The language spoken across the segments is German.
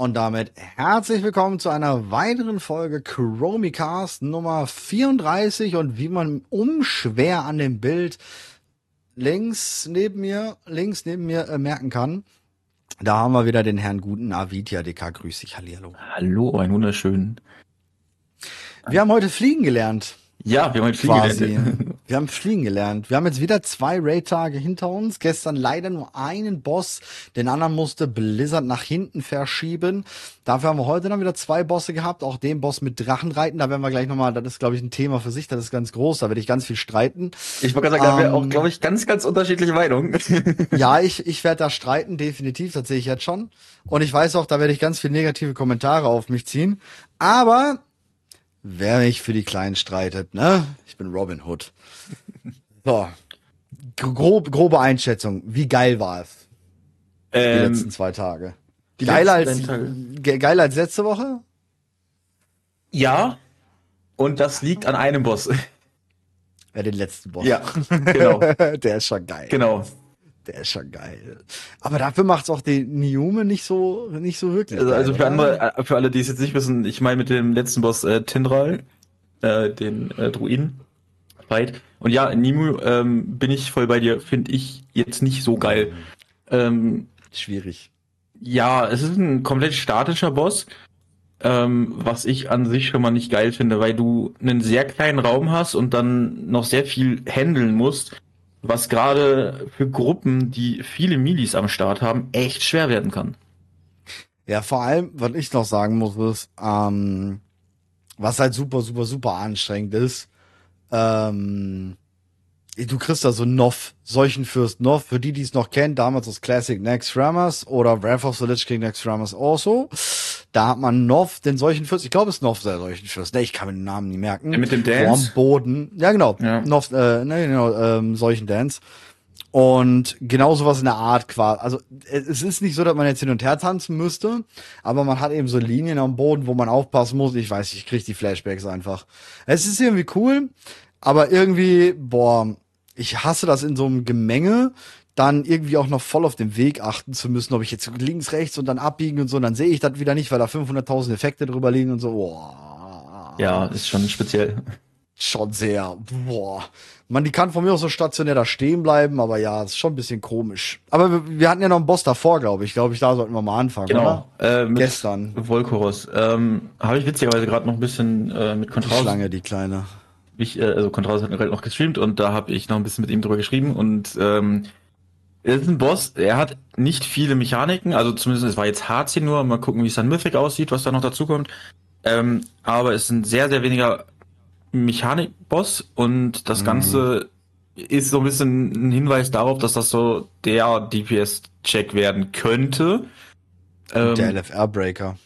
Und damit herzlich willkommen zu einer weiteren Folge Chromicast Nummer 34 und wie man unschwer an dem Bild links neben mir, links neben mir äh, merken kann. Da haben wir wieder den Herrn guten Avitia DK. Grüß dich, Hallihallo. Hallo, ein wunderschönen. Wir haben heute fliegen gelernt. Ja, wir haben heute fliegen gelernt. Wir haben fliegen gelernt. Wir haben jetzt wieder zwei Raid-Tage hinter uns. Gestern leider nur einen Boss. Den anderen musste Blizzard nach hinten verschieben. Dafür haben wir heute dann wieder zwei Bosse gehabt. Auch den Boss mit Drachenreiten. Da werden wir gleich nochmal, das ist glaube ich ein Thema für sich. Das ist ganz groß. Da werde ich ganz viel streiten. Ich wollte gerade sagen, ähm, da haben wir auch glaube ich ganz, ganz unterschiedliche Meinungen. ja, ich, ich werde da streiten. Definitiv. Das sehe ich jetzt schon. Und ich weiß auch, da werde ich ganz viele negative Kommentare auf mich ziehen. Aber wer mich für die Kleinen streitet, ne? Ich bin Robin Hood. So. Grob, grobe Einschätzung. Wie geil war es? Ähm, die letzten zwei Tage. Geiler als, ge geiler als letzte Woche? Ja. Und das liegt an einem Boss. Ja, den letzten Boss. Ja, genau. Der ist schon geil. Genau. Der ist schon geil. Aber dafür macht's auch den Niume nicht so, nicht so wirklich. Also, also für andere, äh, für alle, die es jetzt nicht wissen, ich meine mit dem letzten Boss äh, Tindral, äh, den äh, Druiden. Fight. Und ja, Nimu ähm, bin ich voll bei dir, finde ich jetzt nicht so geil. Ähm, Schwierig. Ja, es ist ein komplett statischer Boss, ähm, was ich an sich schon mal nicht geil finde, weil du einen sehr kleinen Raum hast und dann noch sehr viel handeln musst was gerade für Gruppen, die viele Milis am Start haben, echt schwer werden kann. Ja, vor allem, was ich noch sagen muss, ist, ähm, was halt super, super, super anstrengend ist, ähm, du kriegst da so Noff, solchen Fürst Noff, für die, die es noch kennen, damals das Classic Next Rammers oder Wrath of the Lich King Next Rammers also. Da hat man Noff, den solchen Fürst, ich glaube, es ist Noff der solchen Fürst, ne, ich kann mir den Namen nie merken. Ja, mit dem Dance? Vorm Boden, ja genau, ja. Noff, äh, ne, genau, ähm, solchen Dance. Und genau sowas in der Art quasi. Also es ist nicht so, dass man jetzt hin und her tanzen müsste, aber man hat eben so Linien am Boden, wo man aufpassen muss. Ich weiß, ich krieg die Flashbacks einfach. Es ist irgendwie cool, aber irgendwie, boah, ich hasse das in so einem Gemenge, dann irgendwie auch noch voll auf den Weg achten zu müssen, ob ich jetzt links, rechts und dann abbiegen und so, und dann sehe ich das wieder nicht, weil da 500.000 Effekte drüber liegen und so. Boah. Ja, ist schon speziell. Schon sehr. Boah. Man, die kann von mir auch so stationär da stehen bleiben, aber ja, ist schon ein bisschen komisch. Aber wir, wir hatten ja noch einen Boss davor, glaube ich. Glaube ich, da sollten wir mal anfangen. Genau. Äh, Gestern. Volkoros. Ähm, Habe ich witzigerweise gerade noch ein bisschen äh, mit Kontrolle. Schlange, die kleine ich, äh, also Contras hat gerade noch gestreamt und da habe ich noch ein bisschen mit ihm drüber geschrieben und ähm, ist ein Boss, er hat nicht viele Mechaniken, also zumindest es war jetzt HC nur, mal gucken, wie es dann Mythic aussieht, was da noch dazu kommt. Ähm, aber es ist ein sehr, sehr weniger Mechanik-Boss und das mhm. Ganze ist so ein bisschen ein Hinweis darauf, dass das so der DPS-Check werden könnte. Ähm, der LFR-Breaker.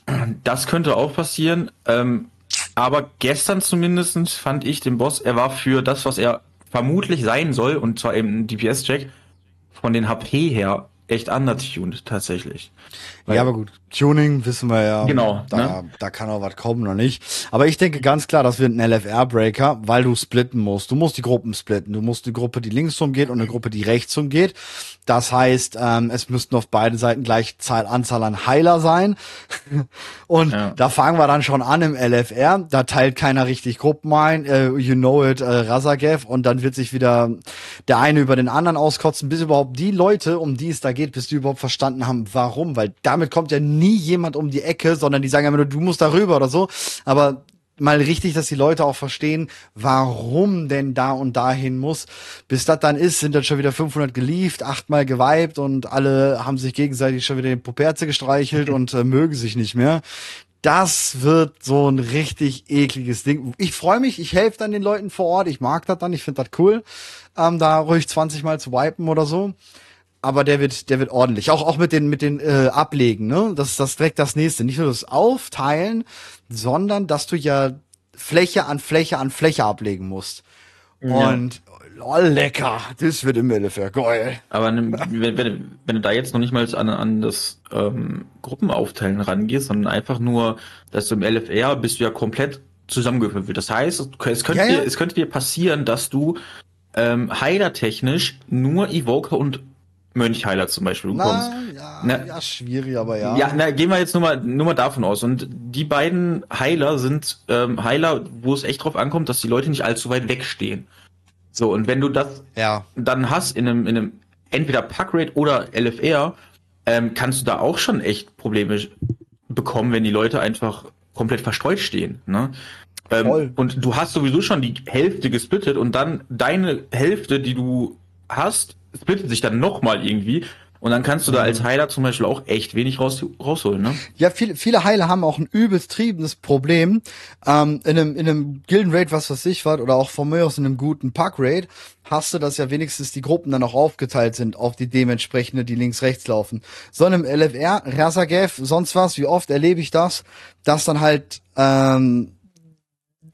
Das könnte auch passieren. Ähm, aber gestern zumindest fand ich den Boss, er war für das, was er vermutlich sein soll, und zwar eben ein DPS-Check, von den HP her echt undertuned tatsächlich. Weil, ja, aber gut, Tuning wissen wir ja. Genau. Da, ne? da kann auch was kommen oder nicht. Aber ich denke ganz klar, das wird ein LFR-Breaker, weil du splitten musst. Du musst die Gruppen splitten. Du musst die Gruppe, die links umgeht und eine Gruppe, die rechts umgeht. Das heißt, ähm, es müssten auf beiden Seiten gleich Zahl, Anzahl an Heiler sein. und ja. da fangen wir dann schon an im LFR. Da teilt keiner richtig Gruppen ein. Äh, you know it, äh, Razagev. Und dann wird sich wieder der eine über den anderen auskotzen, bis überhaupt die Leute, um die es da geht, bis die überhaupt verstanden haben, warum. Weil damit kommt ja nie jemand um die Ecke, sondern die sagen immer nur, du musst darüber oder so. Aber mal richtig, dass die Leute auch verstehen, warum denn da und dahin muss. Bis das dann ist, sind dann schon wieder 500 gelieft, achtmal geweibt und alle haben sich gegenseitig schon wieder den Poperze gestreichelt und äh, mögen sich nicht mehr. Das wird so ein richtig ekliges Ding. Ich freue mich, ich helfe dann den Leuten vor Ort, ich mag das dann, ich finde das cool, ähm, da ruhig 20 Mal zu wipen oder so aber der wird, der wird ordentlich. Auch, auch mit den, mit den äh, Ablegen, ne? Das, das direkt das nächste. Nicht nur das Aufteilen, sondern dass du ja Fläche an Fläche an Fläche ablegen musst. Ja. Und oh, lecker, das wird im LFR geil. Aber wenn, wenn, wenn du da jetzt noch nicht mal an, an das ähm, Gruppenaufteilen rangehst, sondern einfach nur, dass du im LFR bist du ja komplett zusammengewürfelt. Das heißt, es könnte, ja, ja. Dir, es könnte dir passieren, dass du ähm, heilertechnisch nur Evoker und Mönchheiler zum Beispiel. Na, ja, Na- ja, schwierig, aber ja. Ja, na, gehen wir jetzt nur mal, nur mal davon aus. Und die beiden Heiler sind ähm, Heiler, wo es echt drauf ankommt, dass die Leute nicht allzu weit wegstehen. So, und wenn du das ja. dann hast in einem, in einem entweder Packrate oder LFR, ähm, kannst du da auch schon echt Probleme bekommen, wenn die Leute einfach komplett verstreut stehen. Ne? Ähm, und du hast sowieso schon die Hälfte gesplittet und dann deine Hälfte, die du hast, splittet sich dann nochmal irgendwie. Und dann kannst du da als Heiler zum Beispiel auch echt wenig raus, rausholen, ne? Ja, viele, viele Heiler haben auch ein übelst triebendes Problem. Ähm, in einem, in einem Gilden-Raid, was weiß ich was, oder auch von mir aus in einem guten Pack-Raid, hast du, dass ja wenigstens die Gruppen dann auch aufgeteilt sind auf die dementsprechende, die links-rechts laufen. So in einem LFR, Rasagev, sonst was, wie oft erlebe ich das, dass dann halt, ähm,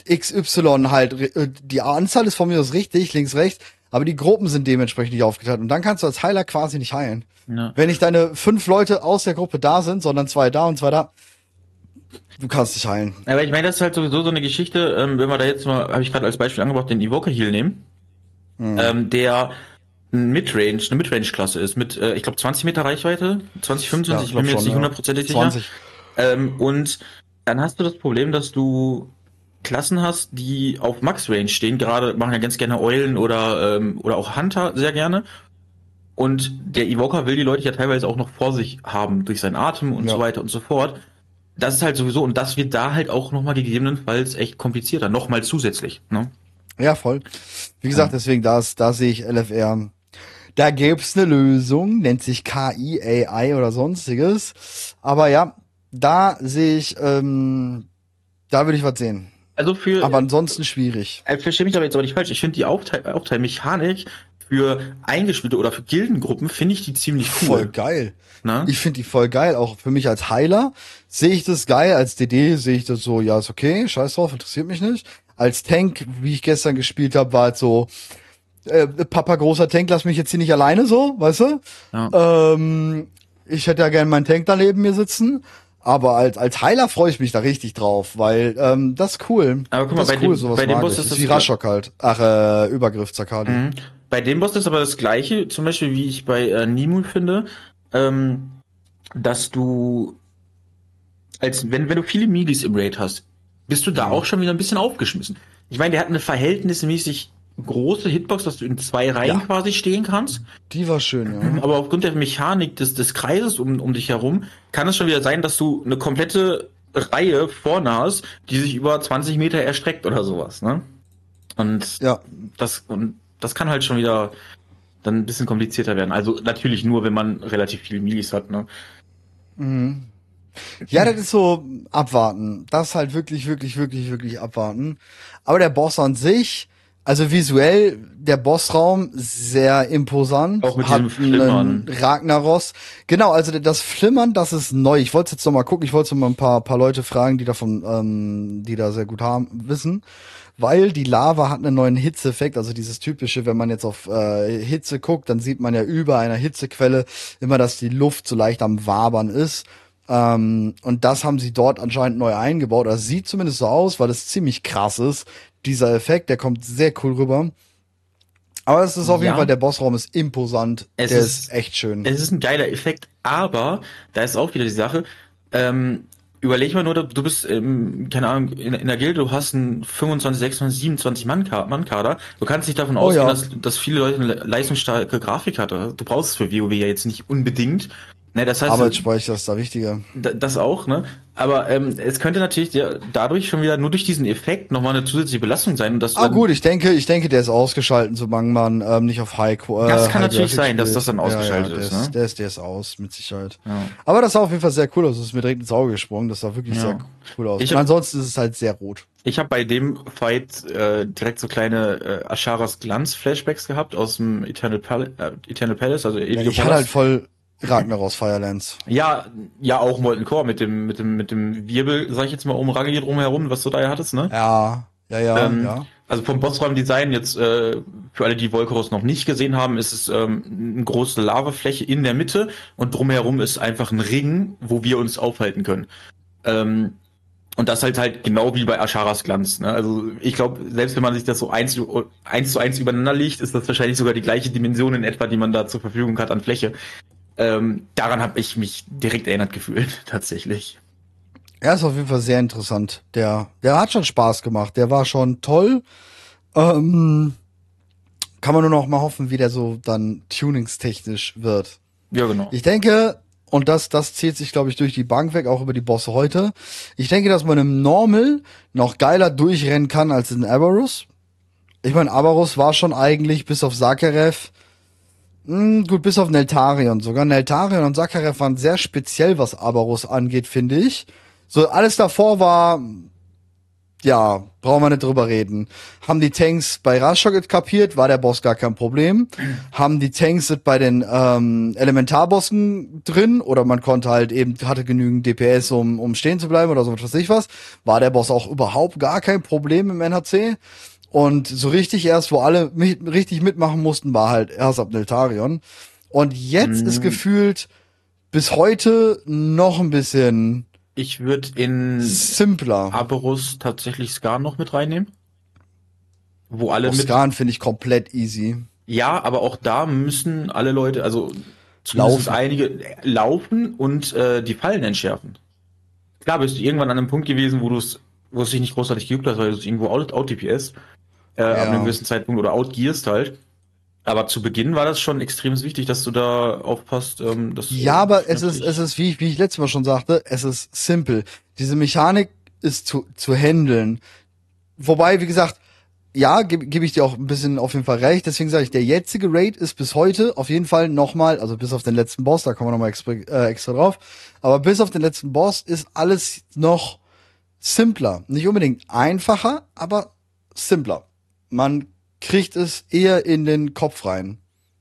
XY halt, äh, die Anzahl ist von mir aus richtig, links, rechts, aber die Gruppen sind dementsprechend nicht aufgeteilt. Und dann kannst du als Heiler quasi nicht heilen. Ja. Wenn nicht deine fünf Leute aus der Gruppe da sind, sondern zwei da und zwei da, du kannst dich heilen. Aber ich meine, das ist halt sowieso so eine Geschichte, ähm, wenn wir da jetzt mal, habe ich gerade als Beispiel angebracht, den Evoker Heal nehmen, ähm, der ein Midrange, eine Midrange-Klasse ist, mit, äh, ich glaube, 20 Meter Reichweite, 20, 25, ich bin mir jetzt nicht hundertprozentig sicher. 20. Ähm, und dann hast du das Problem, dass du Klassen hast, die auf Max-Range stehen. Gerade machen ja ganz gerne Eulen oder, ähm, oder auch Hunter sehr gerne. Und der Evoker will die Leute ja teilweise auch noch vor sich haben, durch seinen Atem und Ja. so weiter und so fort. Das ist halt sowieso, und das wird da halt auch nochmal gegebenenfalls echt komplizierter, nochmal zusätzlich. Ne? Ja, voll. Wie gesagt, deswegen, da, da sehe ich LFR. Da gäb's eine Lösung, nennt sich KI, AI oder sonstiges. Aber ja, da sehe ich, ähm, da würde ich was sehen. Also für, Aber ansonsten schwierig. äh, verstehe mich aber jetzt auch nicht falsch, ich finde die Aufteil Aufteilmechanik für Eingespielte oder für Gildengruppen finde ich die ziemlich cool. Voll geil. Ne? Ich finde die voll geil. Auch für mich als Heiler sehe ich das geil. Als DD sehe ich das so, ja, ist okay, scheiß drauf, interessiert mich nicht. Als Tank, wie ich gestern gespielt habe, war halt so, äh, Papa großer Tank, lass mich jetzt hier nicht alleine so, weißt du? Ja. Ähm, ich hätte ja gerne meinen Tank da neben mir sitzen. Aber als, als Heiler freue ich mich da richtig drauf, weil ähm, das ist cool. Aber guck mal, das bei dem- bei dem Boss ich. ist das wie Rashok halt. Ach, äh, Übergriff Zakali. Mhm. Bei dem Boss ist aber das gleiche, zum Beispiel wie ich bei äh, Nimue finde, ähm, dass du als wenn, wenn du viele Milis im Raid hast, bist du da Mhm. auch schon wieder ein bisschen aufgeschmissen. Ich meine, der hat eine verhältnismäßig große Hitbox, dass du in zwei Reihen Ja. quasi stehen kannst. Die war schön, ja. Aber aufgrund der Mechanik des, des Kreises um, um dich herum kann es schon wieder sein, dass du eine komplette Reihe vorne hast, die sich über 20 Meter erstreckt oder sowas, ne? Und Ja, das, und das kann halt schon wieder dann ein bisschen komplizierter werden. Also natürlich nur, wenn man relativ viele Milis hat, ne? Mhm. Ja, das ist so abwarten. Das ist halt wirklich, wirklich, wirklich, wirklich abwarten. Aber der Boss an sich, also visuell, der Bossraum sehr imposant. Auch mit hat diesem Flimmern. einen Ragnaros. Genau, also das Flimmern, das ist neu. Ich wollte jetzt noch mal gucken. Ich wollte mal ein paar, paar Leute fragen, die davon, ähm, die da sehr gut haben, wissen. Weil die Lava hat einen neuen Hitzeeffekt, also dieses typische, wenn man jetzt auf äh, Hitze guckt, dann sieht man ja über einer Hitzequelle immer, dass die Luft so leicht am Wabern ist. Ähm, und das haben sie dort anscheinend neu eingebaut. Das sieht zumindest so aus, weil es ziemlich krass ist. Dieser Effekt, der kommt sehr cool rüber. Aber es ist auf jeden Ja. Fall, der Bossraum ist imposant. Es der ist- ist, echt schön. Es ist ein geiler Effekt, aber da ist auch wieder die Sache, ähm, überleg mal nur, du bist, ähm, keine Ahnung, in, in der Gilde, du hast einen 25, 26, 27 Mann Mann-Kader. Du kannst nicht davon Oh ausgehen, ja. dass, dass viele Leute eine leistungsstarke Grafik hatte. Du brauchst es für WoW ja jetzt nicht unbedingt. Ne, das heißt, Arbeitsspeicher ist da wichtiger. Da- Das auch, ne? Aber ähm, es könnte natürlich der, dadurch schon wieder nur durch diesen Effekt nochmal eine zusätzliche Belastung sein. Und das Ah gut, ich denke, ich denke, der ist ausgeschalten, solange man ähm, nicht auf High äh, Das kann High natürlich sein, dass spielt. das dann ausgeschaltet ja, ja, ist, Der ne? ist, der ist, der ist aus, mit Sicherheit. Ja. Aber das sah auf jeden Fall sehr cool aus. Das ist mir direkt ins Auge gesprungen. Das sah wirklich Ja. sehr cool aus. Hab- ansonsten ist es halt sehr rot. Ich habe bei dem Fight äh, direkt so kleine äh, Asharas Glanz-Flashbacks gehabt aus dem Eternal, Pal äh, Eternal Palace, also Ja, Ewige ich hatte halt voll Ragnaros Firelands. ja, ja, auch Molten Core mit dem, mit dem, mit dem Wirbel, sag ich jetzt mal, um Raggi drumherum, was du da ja hattest, ne? Ja, ja, ja, Ähm, ja. Also vom Bossraumdesign jetzt, äh, für alle, die Volkeros noch nicht gesehen haben, ist es ähm, eine große Lavafläche in der Mitte und drumherum ist einfach ein Ring, wo wir uns aufhalten können. Ähm, Und das halt halt genau wie bei Asharas Glanz. Ne? Also ich glaube, selbst wenn man sich das so eins, eins zu eins übereinander legt, ist das wahrscheinlich sogar die gleiche Dimension in etwa, die man da zur Verfügung hat an Fläche. Ähm, daran habe ich mich direkt erinnert gefühlt, tatsächlich. Er ist auf jeden Fall sehr interessant. Der, der hat schon Spaß gemacht. Der war schon toll. Ähm, kann man nur noch mal hoffen, wie der so dann tuningstechnisch wird. Ja, genau. Ich denke, und das, das zählt sich, glaube ich, durch die Bank weg, auch über die Bosse heute. Ich denke, dass man im Normal noch geiler durchrennen kann als in Abarus. Ich meine, Abarus war schon eigentlich bis auf Sakarev, mh, hm, gut, bis auf Neltarion. Sogar Neltarion und Sakarev waren sehr speziell, was Abarus angeht, finde ich. So, alles davor war ja, brauchen wir nicht drüber reden. Haben die Tanks bei Rashok kapiert, war der Boss gar kein Problem. Haben die Tanks bei den ähm, Elementarbossen drin oder man konnte halt eben, hatte genügend DPS, um, um stehen zu bleiben oder so was weiß ich was, war der Boss auch überhaupt gar kein Problem im NHC. Und so richtig erst, wo alle mit, richtig mitmachen mussten, war halt erst ab Neltarion. Und jetzt mhm. ist gefühlt bis heute noch ein bisschen ich würde in simpler Aberus tatsächlich Scar noch mit reinnehmen. Wo alle oh, mit Scar finde ich komplett easy. Ja, aber auch da müssen alle Leute, also laufen. einige laufen und äh, die Fallen entschärfen. Klar bist du irgendwann an einem Punkt gewesen, wo du es, wo es sich nicht großartig geübt hast, weil du es irgendwo out, out DPS äh, ja. ab einem gewissen Zeitpunkt oder outgearst halt. Aber zu Beginn war das schon extrem wichtig, dass du da aufpasst. Ähm, dass ja, aber es ist, es ist, wie ich, wie ich letztes Mal schon sagte, es ist simpel. Diese Mechanik ist zu, zu handeln. Wobei, wie gesagt, ja, gebe geb ich dir auch ein bisschen auf jeden Fall recht. Deswegen sage ich, der jetzige Raid ist bis heute auf jeden Fall nochmal, also bis auf den letzten Boss, da kommen wir nochmal extra, äh, extra drauf. Aber bis auf den letzten Boss ist alles noch simpler. Nicht unbedingt einfacher, aber simpler. Man kriegt es eher in den Kopf rein,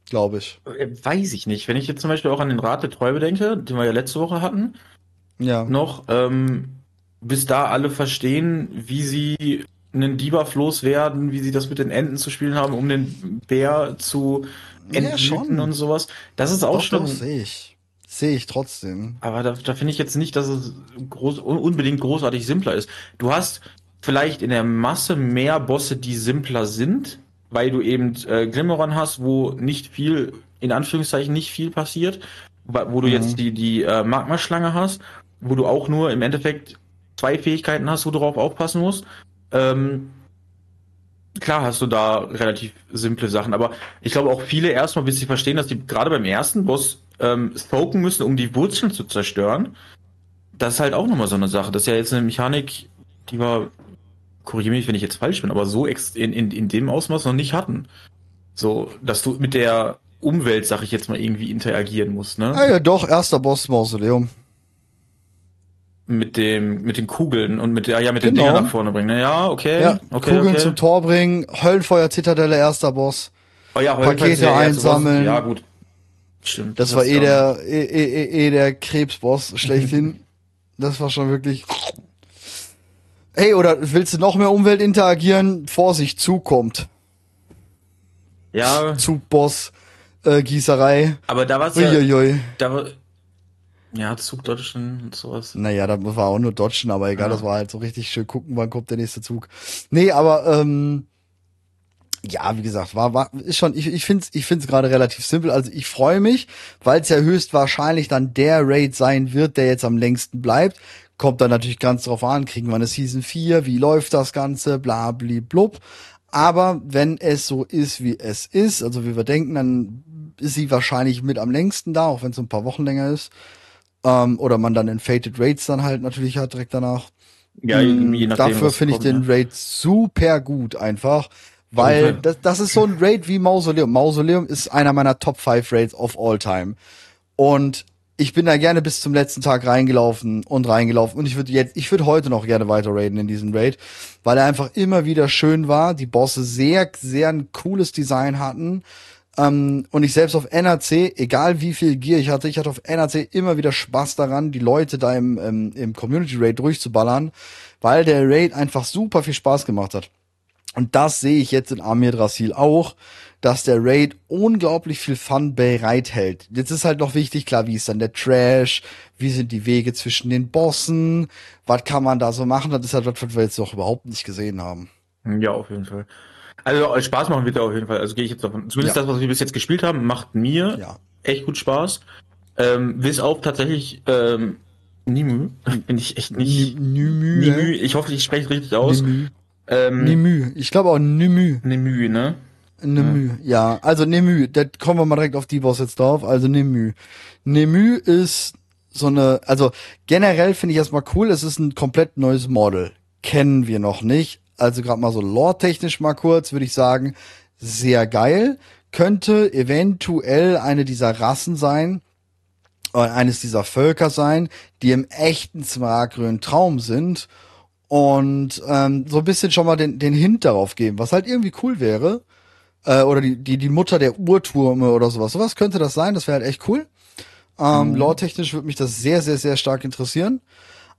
glaube ich. Äh, weiß ich nicht. Wenn ich jetzt zum Beispiel auch an den Rat der Treue denke, den wir ja letzte Woche hatten, ja. noch, ähm, bis da alle verstehen, wie sie einen Debuff loswerden, wie sie das mit den Enten zu spielen haben, um den Bär zu entschlitten ja, und sowas. Das ist auch doch, schon. sehe ich. Sehe ich trotzdem. Aber da, da finde ich jetzt nicht, dass es groß, unbedingt großartig simpler ist. Du hast vielleicht in der Masse mehr Bosse, die simpler sind, weil du eben äh, Glimmeron hast, wo nicht viel, in Anführungszeichen nicht viel passiert, wo du mhm. jetzt die, die äh, Magma-Schlange hast, wo du auch nur im Endeffekt zwei Fähigkeiten hast, wo du drauf aufpassen musst. Ähm, klar hast du da relativ simple Sachen, aber ich glaube auch viele erstmal, bis sie verstehen, dass die gerade beim ersten Boss ähm, spoken müssen, um die Wurzeln zu zerstören. Das ist halt auch nochmal so eine Sache. Das ist ja jetzt eine Mechanik, die war korrigiere mich, wenn ich jetzt falsch bin, aber so in, in, in dem Ausmaß noch nicht hatten. So, dass du mit der Umwelt, sag ich jetzt mal, irgendwie interagieren musst, ne? Ja, ja doch, erster Boss Mausoleum. Mit dem, mit den Kugeln und mit der, ja, mit genau. den Dingern nach vorne bringen. Ne? Ja, okay. Ja, okay Kugeln okay. zum Tor bringen, Höllenfeuer Zitadelle, erster Boss. Oh ja, Pakete einsammeln. Ja, gut. Stimmt. Das, das war eh der, eh, eh, eh, eh der Krebsboss schlechthin. das war schon wirklich Hey, oder willst du noch mehr Umwelt interagieren? Vorsicht, zukommt. Ja. Zugboss, äh, Gießerei. Aber da war's ja, da war, ja, Zugdodgen und sowas. Naja, da war auch nur Dodgen, aber egal, ja. das war halt so richtig schön gucken, wann kommt der nächste Zug. Nee, aber, ähm, ja, wie gesagt, war, war ist schon, ich, ich finde es ich find's gerade relativ simpel. Also ich freue mich, weil es ja höchstwahrscheinlich dann der Raid sein wird, der jetzt am längsten bleibt. Kommt dann natürlich ganz drauf an, kriegen wir eine Season 4, wie läuft das Ganze, bla bli blub. Aber wenn es so ist, wie es ist, also wie wir denken, dann ist sie wahrscheinlich mit am längsten da, auch wenn es ein paar Wochen länger ist. Ähm, oder man dann in Fated Raids dann halt natürlich hat direkt danach. Ja, je nachdem, Dafür finde ich den ja. Raid super gut einfach. Weil das, das ist so ein Raid wie Mausoleum. Mausoleum ist einer meiner Top 5 Raids of all time. Und ich bin da gerne bis zum letzten Tag reingelaufen und reingelaufen. Und ich würde jetzt, ich würde heute noch gerne weiter raiden in diesem Raid, weil er einfach immer wieder schön war, die Bosse sehr, sehr ein cooles Design hatten. Ähm, und ich selbst auf NAC, egal wie viel Gear ich hatte, ich hatte auf NAC immer wieder Spaß daran, die Leute da im, im, im Community Raid durchzuballern, weil der Raid einfach super viel Spaß gemacht hat. Und das sehe ich jetzt in Amir Drasil auch, dass der Raid unglaublich viel Fun bereithält. Jetzt ist halt noch wichtig, klar, wie ist dann der Trash, wie sind die Wege zwischen den Bossen, was kann man da so machen, das ist halt was, was wir jetzt noch überhaupt nicht gesehen haben. Ja, auf jeden Fall. Also Spaß machen wird er auf jeden Fall. Also gehe ich jetzt davon. Zumindest Ja. das, was wir bis jetzt gespielt haben, macht mir Ja. echt gut Spaß. Ähm, bis auf tatsächlich ähm, Nimü. Bin ich echt nicht. Nimü. Nimü. Ich hoffe, ich spreche es richtig aus. Nimü. Ähm, Nimü. Ich glaube auch Nimü. Nimü, ne? Nemü, ja. Also Nemü, da kommen wir mal direkt auf die Boss jetzt drauf. Also Nemü. Nemü ist so eine, also generell finde ich erstmal cool, es ist ein komplett neues Model. Kennen wir noch nicht. Also gerade mal so lore-technisch mal kurz, würde ich sagen, sehr geil. Könnte eventuell eine dieser Rassen sein, oder eines dieser Völker sein, die im echten Smaraggrün Traum sind und ähm, so ein bisschen schon mal den, den Hint darauf geben, was halt irgendwie cool wäre äh, oder die, die, die Mutter der Urturme oder sowas. Sowas könnte das sein, das wäre halt echt cool. Ähm, Lore-technisch würde mich das sehr, sehr, sehr stark interessieren.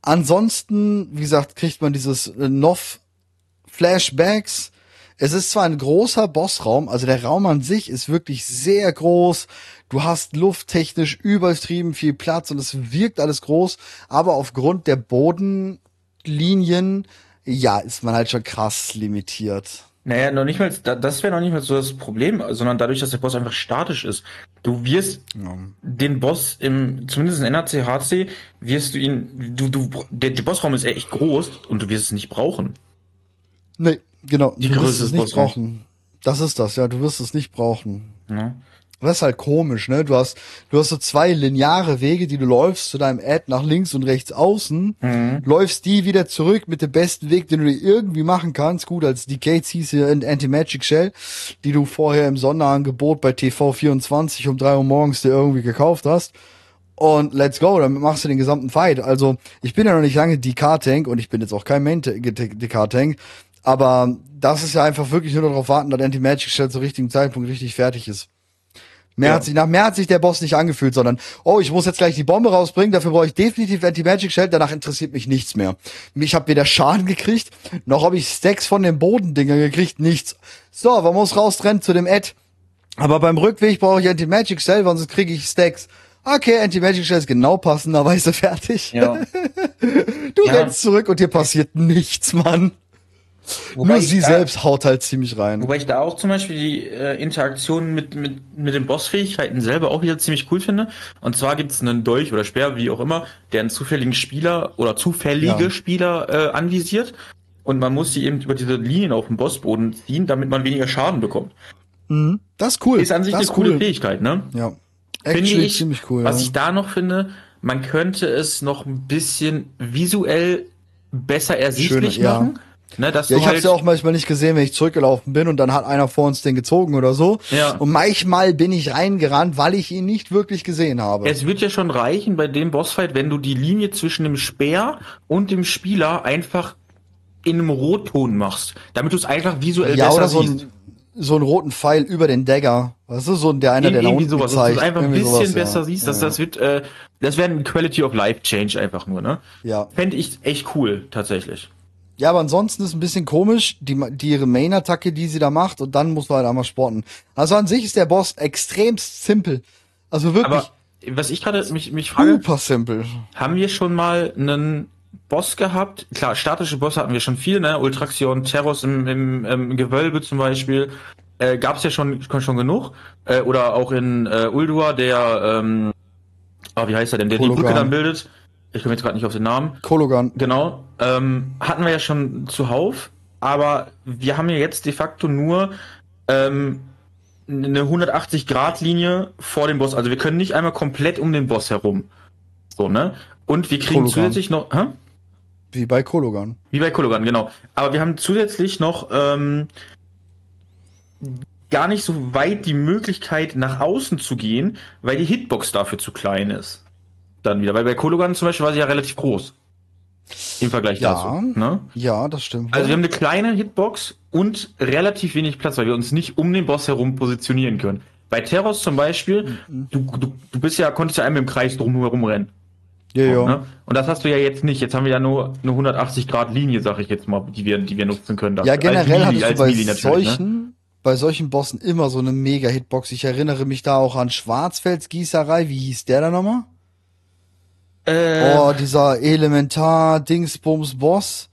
Ansonsten, wie gesagt, kriegt man dieses äh, Noff-Flashbacks. Es ist zwar ein großer Bossraum, also der Raum an sich ist wirklich sehr groß. Du hast lufttechnisch übertrieben viel Platz und es wirkt alles groß, aber aufgrund der Bodenlinien, ja, ist man halt schon krass limitiert. Naja, noch nicht mal, da- das wäre noch nicht mal so das Problem, sondern dadurch, dass der Boss einfach statisch ist. Du wirst Ja. den Boss im, zumindest in NRC, HC, wirst du ihn, du, du, der, der Bossraum ist echt groß und du wirst es nicht brauchen. Nee, genau. Die du Größe wirst es nicht brauchen. Das ist das, ja, du wirst es nicht brauchen. Das ist halt komisch, ne? Du hast, du hast so zwei lineare Wege, die du läufst zu deinem Ad nach links und rechts außen, Mhm. läufst die wieder zurück mit dem besten Weg, den du dir irgendwie machen kannst. Gut, als Decay ziehst du in Anti-Magic Shell, die du vorher im Sonderangebot bei TV24 um drei Uhr morgens dir irgendwie gekauft hast. Und let's go, damit machst du den gesamten Fight. Also, ich bin ja noch nicht lange DK-Tank und ich bin jetzt auch kein Main-DK-Tank. Aber das ist ja einfach wirklich nur darauf warten, dass Anti-Magic Shell zum richtigen Zeitpunkt richtig fertig ist. Mehr, Ja. hat sich, nach mehr hat sich der Boss nicht angefühlt, sondern, oh, ich muss jetzt gleich die Bombe rausbringen, dafür brauche ich definitiv Anti-Magic Shell, danach interessiert mich nichts mehr. Ich habe weder Schaden gekriegt, noch habe ich Stacks von den Bodendinger gekriegt, nichts. So, man muss rausrennen zu dem Ad. Aber beim Rückweg brauche ich Anti-Magic Shell, sonst kriege ich Stacks. Okay, Anti-Magic Shell ist genau passenderweise fertig. Ja. Du Ja. rennst zurück und dir passiert nichts, Mann. Wobei Nur sie da- selbst haut halt ziemlich rein. Wobei ich da auch zum Beispiel die äh, Interaktion mit, mit, mit den Bossfähigkeiten selber auch wieder ziemlich cool finde. Und zwar gibt es einen Dolch oder Speer, wie auch immer, der einen zufälligen Spieler oder zufällige Ja. Spieler äh, anvisiert. Und man muss sie eben über diese Linien auf dem Bossboden ziehen, damit man weniger Schaden bekommt. Mhm. Das ist cool. Ist an sich das eine coole cool. Fähigkeit, ne? Ja. Finde Actually ich, ziemlich cool. was ja. ich da noch finde, man könnte es noch ein bisschen visuell besser ersichtlich Schöner, ja. Ne, dass Ja, ich hab's halt, ja auch manchmal nicht gesehen, wenn ich zurückgelaufen bin und dann hat einer vor uns den gezogen oder so. Ja. Und manchmal bin ich reingerannt, weil ich ihn nicht wirklich gesehen habe. Es wird ja schon reichen bei dem Bossfight, wenn du die Linie zwischen dem Speer und dem Spieler einfach in einem Rotton machst, damit du es einfach visuell ja, besser oder so, siehst. ein, so einen roten Pfeil über den Dagger. Weißt du, so ein- der einer, der da irgendwie unten sowas, dass du einfach ein bisschen sowas, besser ja. siehst, dass ja. das wird, äh, das wäre ein Quality of Life Change einfach nur, ne? Ja. Fände ich echt cool, tatsächlich. Ja, aber ansonsten ist ein bisschen komisch, die, die ihre Main-Attacke, die sie da macht, und dann musst du halt einmal sporten. Also an sich ist der Boss extremst simpel. Also wirklich Aber was ich gerade mich, mich frage, super simpel. haben wir schon mal einen Boss gehabt? Klar, statische Bosse hatten wir schon viel, ne? Ultraxion, Terros im, im, im Gewölbe zum Beispiel. Äh, Gab es ja schon, schon genug. Äh, oder auch in äh, Uldur, der, ähm, ah, wie heißt er denn, der die Kologan. Brücke dann bildet. Ich komme jetzt gerade nicht auf den Namen. Kologan. Genau. Ähm, hatten wir ja schon zuhauf, aber wir haben ja jetzt de facto nur ähm, eine 180-Grad-Linie vor dem Boss. Also wir können nicht einmal komplett um den Boss herum. So, ne? Und wir kriegen Kologan. zusätzlich noch. Hä? Wie bei Kologan. Wie bei Kologan, genau. Aber wir haben zusätzlich noch ähm, gar nicht so weit die Möglichkeit, nach außen zu gehen, weil die Hitbox dafür zu klein ist. Dann wieder. Weil bei Kologan zum Beispiel war sie ja relativ groß. Im Vergleich Ja. dazu. Ne? Ja, das stimmt. Also wir haben eine kleine Hitbox und relativ wenig Platz, weil wir uns nicht um den Boss herum positionieren können. Bei Terros zum Beispiel, Mhm. du, du, du bist ja, konntest ja einmal im Kreis drum herum rennen. Ja, ja. Ne? Und das hast du ja jetzt nicht. Jetzt haben wir ja nur eine 180 Grad Linie, sag ich jetzt mal, die wir, die wir nutzen können. Ja, generell als hattest du als bei ne? solchen, bei solchen Bossen immer so eine Mega-Hitbox. Ich erinnere mich da auch an Schwarzfelds Gießerei. Wie hieß der da nochmal? Äh, Oh, dieser Elementar-Dingsbums-Boss.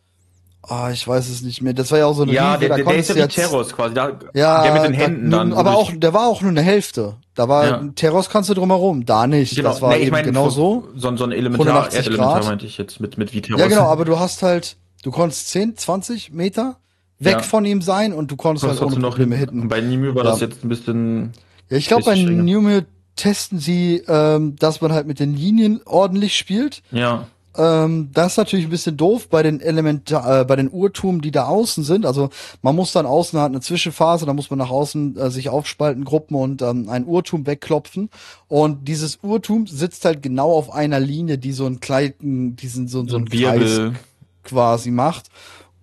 Ah, ich weiß es nicht mehr. Das war ja auch so eine ja, Riese, der, der, der ist konntest ja wie Terros quasi. Da, Ja, der mit den Händen da, dann. Aber auch, der war auch nur eine Hälfte. Da war, Ja. Terros kannst du drumherum, da nicht. Genau, Das war nee, ich eben meine, genau so, so. ein Elementar, 180 Erdelementar Grad. meinte ich jetzt mit, mit wie Terros. Ja, genau, aber du hast halt, du konntest 10, 20 Meter weg Ja. von ihm sein und du konntest Du halt ohne noch Probleme hinten. hitten. Bei Nimue war Ja. das jetzt ein bisschen. Ja, ich glaube, bei. Nume testen sie, ähm, dass man halt mit den Linien ordentlich spielt. Ja. Ähm, das ist natürlich ein bisschen doof bei den Elementar, äh, bei den Urtum, die da außen sind. Also man muss dann außen hat eine Zwischenphase, da muss man nach außen äh, sich aufspalten, Gruppen und ähm, ein Urtum wegklopfen. Und dieses Urtum sitzt halt genau auf einer Linie, die so einen kleinen, diesen so, so einen Kreis Wirbel. quasi macht.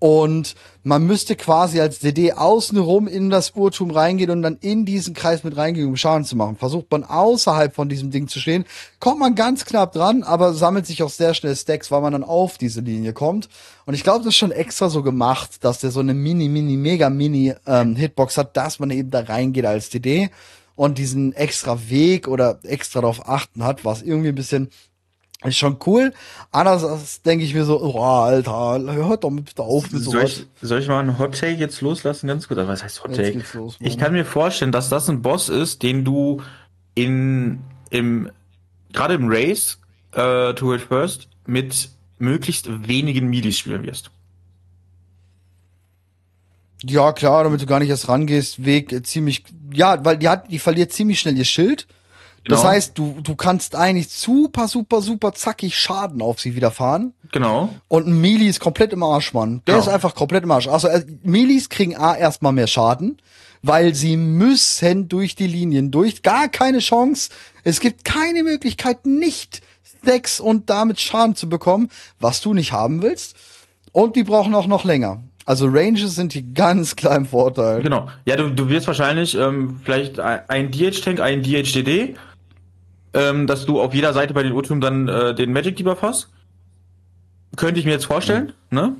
Und man müsste quasi als DD außenrum in das Urtum reingehen und dann in diesen Kreis mit reingehen, um Schaden zu machen. Versucht man außerhalb von diesem Ding zu stehen, kommt man ganz knapp dran, aber sammelt sich auch sehr schnell Stacks, weil man dann auf diese Linie kommt. Und ich glaube, das ist schon extra so gemacht, dass der so eine mini, mini, mega mini ähm, Hitbox hat, dass man eben da reingeht als DD und diesen extra Weg oder extra darauf achten hat, was irgendwie ein bisschen ist schon cool. Andererseits denke ich mir so, oh, Alter, hört doch bitte auf mit Soll sowas. ich, soll ich mal einen Hot Take jetzt loslassen, ganz gut? Was heißt Hot Take? los. Ich kann mir vorstellen, dass das ein Boss ist, den du in im gerade im Race äh, to it first mit möglichst wenigen Milis spielen wirst. Ja, klar, damit du gar nicht erst rangehst, Weg äh, ziemlich, ja, weil die hat, die verliert ziemlich schnell ihr Schild. Das Genau. heißt, du, du kannst eigentlich super, super, super zackig Schaden auf sie widerfahren. Genau. Und ein Melee ist komplett im Arsch, Mann. Der Genau. ist einfach komplett im Arsch. Also äh, Melees kriegen A erstmal mehr Schaden, weil sie müssen durch die Linien durch. Gar keine Chance. Es gibt keine Möglichkeit, nicht Stacks und damit Schaden zu bekommen, was du nicht haben willst. Und die brauchen auch noch länger. Also Ranges sind hier ganz klar im Vorteil. Genau. Ja, du, du wirst wahrscheinlich ähm, vielleicht ein ein DH-Tank, ein DHDD, ähm, dass du auf jeder Seite bei den Ultim dann äh, den Magic Debuff hast. Könnte ich mir jetzt vorstellen, ne?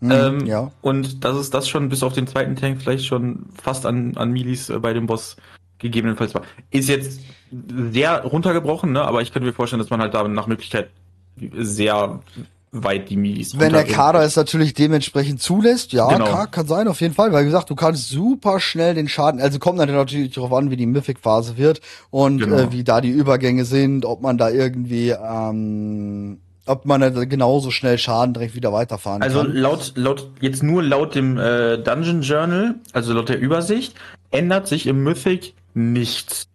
Mhm, ähm, ja. Und das ist das schon bis auf den zweiten Tank vielleicht schon fast an, an Milis äh, bei dem Boss gegebenenfalls war. Ist jetzt sehr runtergebrochen, ne? Aber ich könnte mir vorstellen, dass man halt da nach Möglichkeit sehr weit die Milis Wenn der. Kader es natürlich dementsprechend zulässt, ja, Genau. kann, kann sein, auf jeden Fall. Weil, wie gesagt, du kannst super schnell den Schaden, also kommt dann natürlich darauf an, wie die Mythic-Phase wird und Genau. äh, wie da die Übergänge sind, ob man da irgendwie, ähm, ob man da genauso schnell Schaden direkt wieder weiterfahren Also kann. laut, laut, jetzt nur laut dem äh, Dungeon Journal, also laut der Übersicht, ändert sich im Mythic nichts.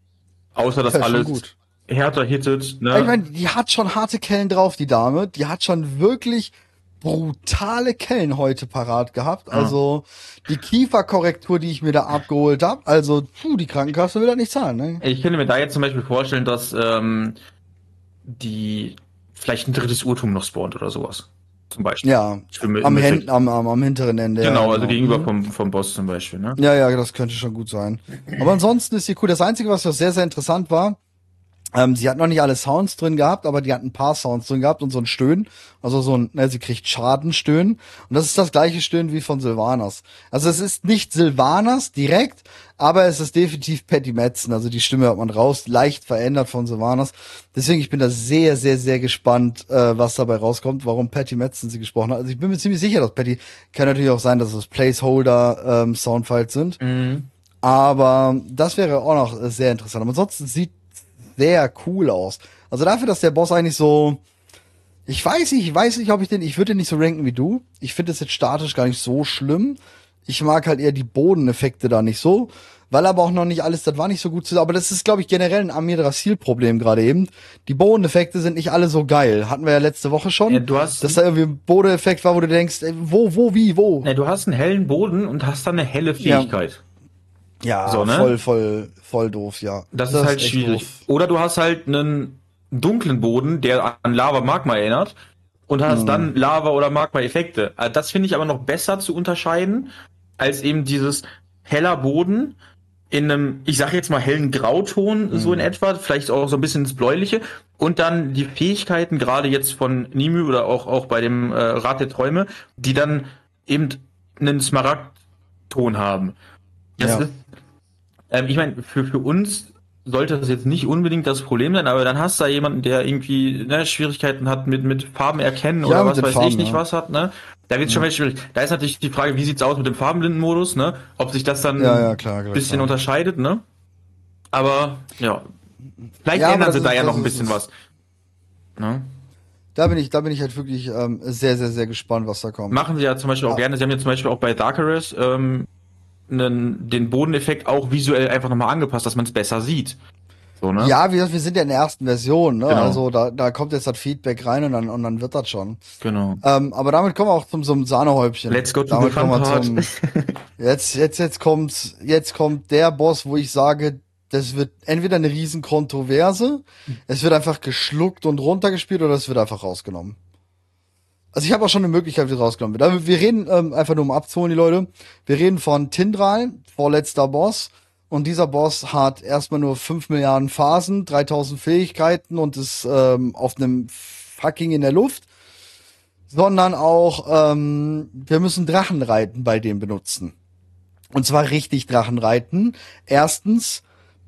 Außer dass Ja, alles gut. Härter hittet. Ne? Ich meine, die hat schon harte Kellen drauf, die Dame. Die hat schon wirklich brutale Kellen heute parat gehabt. Also die Kieferkorrektur, die ich mir da abgeholt habe, also puh, die Krankenkasse will das nicht zahlen. Ne? ich könnte mir da jetzt zum Beispiel vorstellen, dass ähm, die vielleicht ein drittes Urtum noch spawnt oder sowas. Zum Beispiel. Ja, Mi- am. Händen, am, am, am hinteren Ende. Genau, ja, also gegenüber Mhm. vom, vom Boss zum Beispiel. Ne? Ja, ja, das könnte schon gut sein. Aber ansonsten ist sie cool. Das Einzige, was sehr, sehr interessant war, ähm, sie hat noch nicht alle Sounds drin gehabt, aber die hat ein paar Sounds drin gehabt und so ein Stöhnen. Also so ein, ne, sie kriegt Schadenstöhnen. Und das ist das gleiche Stöhnen wie von Sylvanas. Also es ist nicht Sylvanas direkt, aber es ist definitiv Patty Metzen. Also die Stimme hört man raus, leicht verändert von Sylvanas. Deswegen, ich bin da sehr, sehr, sehr gespannt, äh, was dabei rauskommt, warum Patty Metzen sie gesprochen hat. Also ich bin mir ziemlich sicher, dass Patty, kann natürlich auch sein, dass es Placeholder ähm, sind. Mhm. Aber das wäre auch noch sehr interessant. Aber ansonsten sieht sehr cool aus. Also dafür, dass der Boss eigentlich so, ich weiß nicht, ich weiß nicht, ob ich den, ich würde den nicht so ranken wie du. Ich finde es jetzt statisch gar nicht so schlimm. Ich mag halt eher die Bodeneffekte da nicht so, weil aber auch noch nicht alles, das war nicht so gut zu, aber das ist, glaube ich, generell ein Amir Rasil-Problem gerade eben. Die Bodeneffekte sind nicht alle so geil. Hatten wir ja letzte Woche schon. Ja, du hast- dass da irgendwie ein Bodeneffekt war, wo du denkst, ey, wo, wo, wie, wo? Ja, du hast einen hellen Boden und hast dann eine helle Fähigkeit. Ja, So, ne? voll, voll, voll doof, ja. Das, ist halt schwierig. doof. Oder du hast halt einen dunklen Boden, der an Lava-Magma erinnert und hast Mhm. dann Lava- oder Magma-Effekte. Äh, Das finde ich aber noch besser zu unterscheiden, als eben dieses heller Boden in einem, ich sag jetzt mal hellen Grauton, so Mhm. in etwa, vielleicht auch so ein bisschen ins Bläuliche und dann die Fähigkeiten, gerade jetzt von Nimue oder auch, auch bei dem äh, Rat der Träume, die dann eben einen Smaragd-Ton haben. Das Ja. ist, ähm, ich meine, für, für uns sollte das jetzt nicht unbedingt das Problem sein, aber dann hast du da jemanden, der irgendwie ne, Schwierigkeiten hat mit, mit Farben erkennen Ja, oder was weiß Farben, ich nicht ja. was hat, ne? Da wird schon wieder schwierig. Da ist natürlich die Frage, wie sieht's aus mit dem Farbenblindenmodus, ne? Ob sich das dann Ja, ja, klar, klar, bisschen klar. unterscheidet, ne? Aber ja, vielleicht Ja, ändern sie da ist- ja noch ein ist bisschen es. was. Ne? Da bin ich, da bin ich halt wirklich ähm, sehr, sehr, sehr gespannt, was da kommt. Machen sie ja zum Beispiel auch Ja. gerne. Sie haben ja zum Beispiel auch bei Darkeris ähm, einen, den Bodeneffekt auch visuell einfach nochmal angepasst, dass man es besser sieht. So, ne? Ja, gesagt, wir sind ja in der ersten Version, ne? Genau. Also da, da kommt jetzt das Feedback rein und dann, und dann wird das schon. Genau. Ähm, aber damit kommen wir auch zum einem Sahnehäubchen. Let's go to damit the fun wir part. zum, jetzt, jetzt, jetzt kommt, jetzt kommt der Boss, wo ich sage, das wird entweder eine riesen Kontroverse, es wird einfach geschluckt und runtergespielt oder es wird einfach rausgenommen. Also ich habe auch schon eine Möglichkeit, wie rausgenommen wird. Wir reden ähm, einfach nur um abzuholen, die Leute. Wir reden von Tindral, vorletzter Boss. Und dieser Boss hat erstmal nur 5 Milliarden Phasen, 3000 Fähigkeiten und ist ähm, auf einem fucking in der Luft. Sondern auch, ähm, wir müssen Drachenreiten bei dem benutzen. Und zwar richtig Drachenreiten. Erstens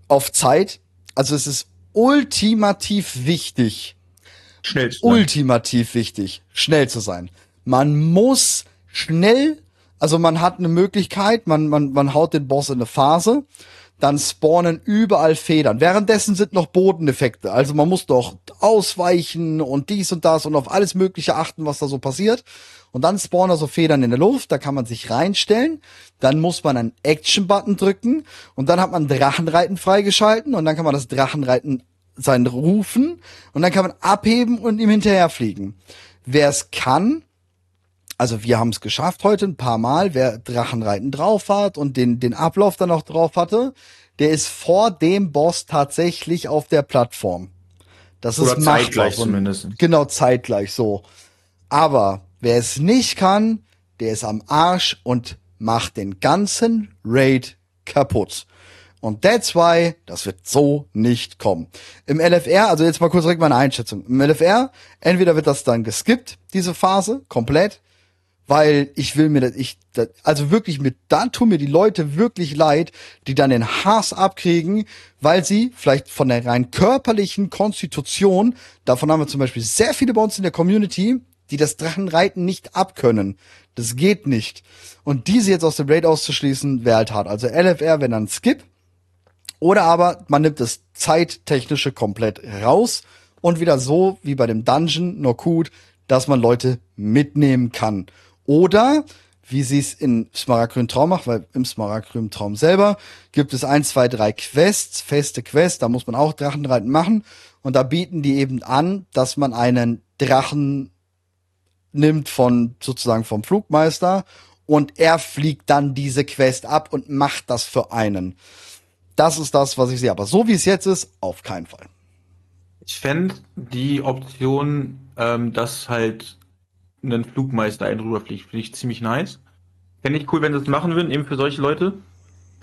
auf Zeit. Also es ist ultimativ wichtig, Schnell. ultimativ wichtig, schnell zu sein. Man muss schnell, also man hat eine Möglichkeit, man, man, man haut den Boss in eine Phase, dann spawnen überall Federn. Währenddessen sind noch Bodeneffekte. Also man muss doch ausweichen und dies und das und auf alles Mögliche achten, was da so passiert. Und dann spawnen so Federn in der Luft, da kann man sich reinstellen. Dann muss man einen Action-Button drücken und dann hat man Drachenreiten freigeschalten und dann kann man das Drachenreiten sein rufen und dann kann man abheben und ihm hinterherfliegen. Wer es kann, also wir haben es geschafft heute ein paar Mal, wer Drachenreiten drauf hat und den, den Ablauf dann auch drauf hatte, der ist vor dem Boss tatsächlich auf der Plattform. Das Oder ist zeitgleich ein- zumindest. Genau, zeitgleich so. Aber wer es nicht kann, der ist am Arsch und macht den ganzen Raid kaputt. Und that's why, das wird so nicht kommen. Im LFR, also jetzt mal kurz direkt meine Einschätzung. Im LFR, entweder wird das dann geskippt, diese Phase, komplett, weil ich will mir das, ich, das, also wirklich mit, dann tun mir die Leute wirklich leid, die dann den Hass abkriegen, weil sie vielleicht von der rein körperlichen Konstitution, davon haben wir zum Beispiel sehr viele bei uns in der Community, die das Drachenreiten nicht abkönnen. Das geht nicht. Und diese jetzt aus dem Raid auszuschließen, wäre halt hart. Also LFR, wenn dann Skip, oder aber man nimmt das Zeittechnische komplett raus und wieder so wie bei dem Dungeon nur gut, dass man Leute mitnehmen kann. Oder wie sie es in Smaragdgrün Traum macht, weil im Smaragdgrün Traum selber gibt es ein, zwei, drei Quests, feste Quests, da muss man auch Drachenreiten machen. Und da bieten die eben an, dass man einen Drachen nimmt von sozusagen vom Flugmeister und er fliegt dann diese Quest ab und macht das für einen. Das ist das, was ich sehe. Aber so wie es jetzt ist, auf keinen Fall. Ich fände die Option, ähm, dass halt ein Flugmeister einen rüberfliegt, finde ich ziemlich nice. Fände ich cool, wenn sie das machen würden, eben für solche Leute,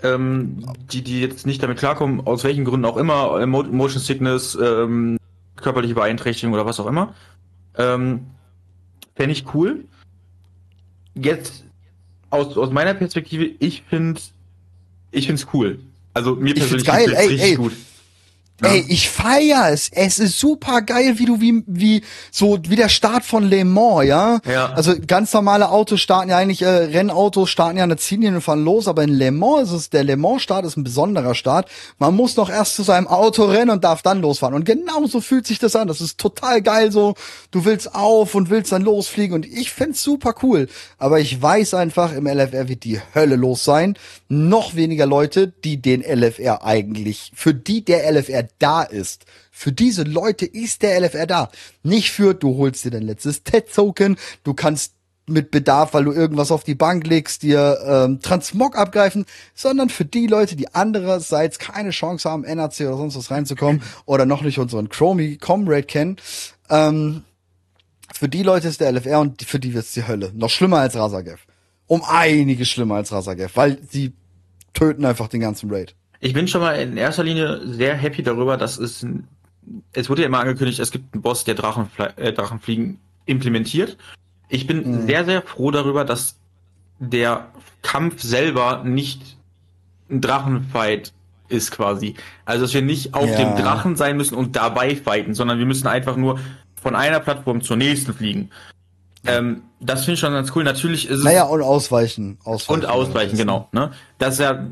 ähm, die, die jetzt nicht damit klarkommen, aus welchen Gründen auch immer, Mo- Motion Sickness, ähm, körperliche Beeinträchtigung oder was auch immer. Ähm, Fände ich cool. Jetzt, aus, aus meiner Perspektive, ich finde ich finde es cool. Also mir persönlich geil, ey, richtig ey. gut. Ja. Ey, ich feier es. Es ist super geil, wie du wie wie so wie der Start von Le Mans, ja? Ja. Also ganz normale Autos starten ja eigentlich äh, Rennautos starten ja eine Ziellinie und fahren los, aber in Le Mans ist es der Le Mans Start ist ein besonderer Start. Man muss noch erst zu seinem Auto rennen und darf dann losfahren und genau so fühlt sich das an. Das ist total geil so. Du willst auf und willst dann losfliegen und ich find's super cool, aber ich weiß einfach im LFR wird die Hölle los sein. Noch weniger Leute, die den LFR eigentlich für die der LFR da ist. Für diese Leute ist der LFR da. Nicht für, du holst dir dein letztes TED-Token, du kannst mit Bedarf, weil du irgendwas auf die Bank legst, dir ähm, Transmog abgreifen, sondern für die Leute, die andererseits keine Chance haben, NAC oder sonst was reinzukommen oder noch nicht unseren Chromie Comrade kennen. Ähm, für die Leute ist der LFR und für die wird's die Hölle. Noch schlimmer als Razagev. Um einiges schlimmer als Razagev, weil sie töten einfach den ganzen Raid. Ich bin schon mal in erster Linie sehr happy darüber, dass es es wurde ja immer angekündigt, es gibt einen Boss, der Drachenfle äh, Drachenfliegen implementiert. Ich bin Mhm. sehr, sehr froh darüber, dass der Kampf selber nicht ein Drachenfight ist quasi. Also, dass wir nicht auf Ja. dem Drachen sein müssen und dabei fighten, sondern wir müssen einfach nur von einer Plattform zur nächsten fliegen. Ähm, das finde ich schon ganz cool. Natürlich ist es Naja, und ausweichen. ausweichen und ausweichen, genau. Ne? Das ist ja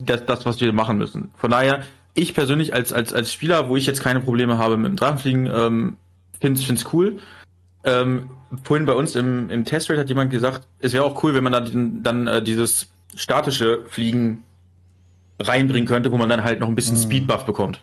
das, das, was wir machen müssen. Von daher, ich persönlich als, als, als Spieler, wo ich jetzt keine Probleme habe mit dem Drachenfliegen, ähm, finde es cool. Ähm, vorhin bei uns im, im Testrate hat jemand gesagt, es wäre auch cool, wenn man dann, dann äh, dieses statische Fliegen reinbringen könnte, wo man dann halt noch ein bisschen Speedbuff bekommt.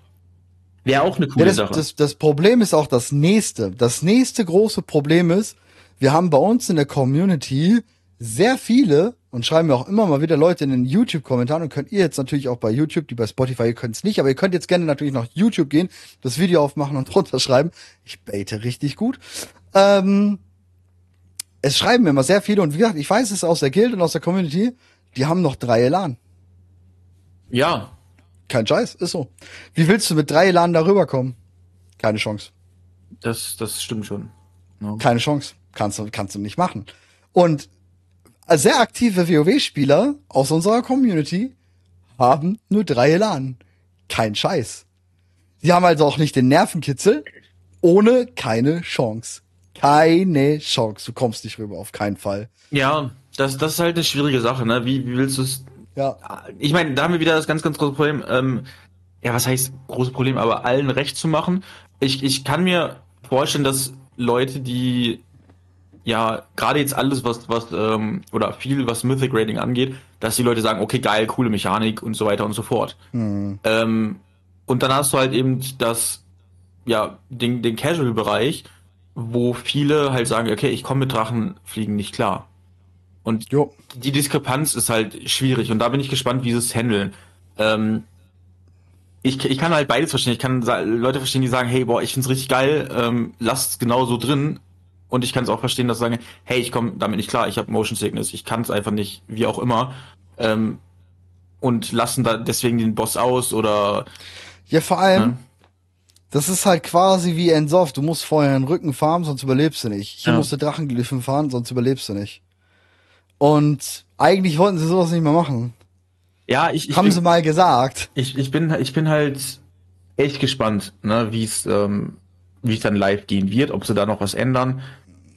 Wäre auch eine Ja, coole das, Sache. das, das Problem ist auch das nächste. Das nächste große Problem ist, wir haben bei uns in der Community sehr viele und schreiben mir auch immer mal wieder Leute in den YouTube-Kommentaren und könnt ihr jetzt natürlich auch bei YouTube, die bei Spotify, ihr könnt es nicht, aber ihr könnt jetzt gerne natürlich nach YouTube gehen, das Video aufmachen und drunter schreiben. Ich bete richtig gut. Ähm, es schreiben mir immer sehr viele und wie gesagt, ich weiß es aus der Guild und aus der Community, die haben noch drei Elan. ja, Kein Scheiß, ist so. Wie willst du mit drei Elan darüber kommen? Keine Chance. das, das stimmt schon. Ja. Keine Chance. Kannst du, kannst du nicht machen. Und sehr aktive WoW-Spieler aus unserer Community haben nur drei Elan. Kein Scheiß. Sie haben also auch nicht den Nervenkitzel. Ohne keine Chance. Keine Chance. Du kommst nicht rüber, auf keinen Fall. Ja, das, das ist halt eine schwierige Sache, ne? Wie, wie willst du es Ja. ich meine, da haben wir wieder das ganz, ganz große Problem. Ähm, ja, was heißt große Problem, aber allen recht zu machen. Ich, ich kann mir vorstellen, dass Leute, die ja gerade jetzt alles, was, was, ähm, oder viel, was Mythic Rating angeht, dass die Leute sagen, okay, geil, coole Mechanik und so weiter und so fort. Hm. Ähm, und dann hast du halt eben das, ja, den, den Casual-Bereich, wo viele halt sagen, okay, ich komme mit Drachenfliegen nicht klar. Und Jo. die Diskrepanz ist halt schwierig und da bin ich gespannt, wie sie es handeln. Ähm, ich, ich kann halt beides verstehen. Ich kann Leute verstehen, die sagen, hey, boah, ich find's richtig geil, ähm, lasst es genau so drin. Und ich kann es auch verstehen, dass sie sagen, hey, ich komme damit nicht klar, ich habe Motion Sickness, ich kann es einfach nicht, wie auch immer. Ähm, und lassen da deswegen den Boss aus oder Ja, vor allem, ne? das ist halt quasi wie Ensoft. Du musst vorher den Rücken farmen, sonst überlebst du nicht. Hier Ja. musst du Drachenglyphen fahren, sonst überlebst du nicht. Und eigentlich wollten sie sowas nicht mehr machen. Ja, ich, ich, Haben ich, sie mal gesagt. ich, ich bin, ich bin halt echt gespannt, ne, wie es, ähm, wie es dann live gehen wird, ob sie da noch was ändern.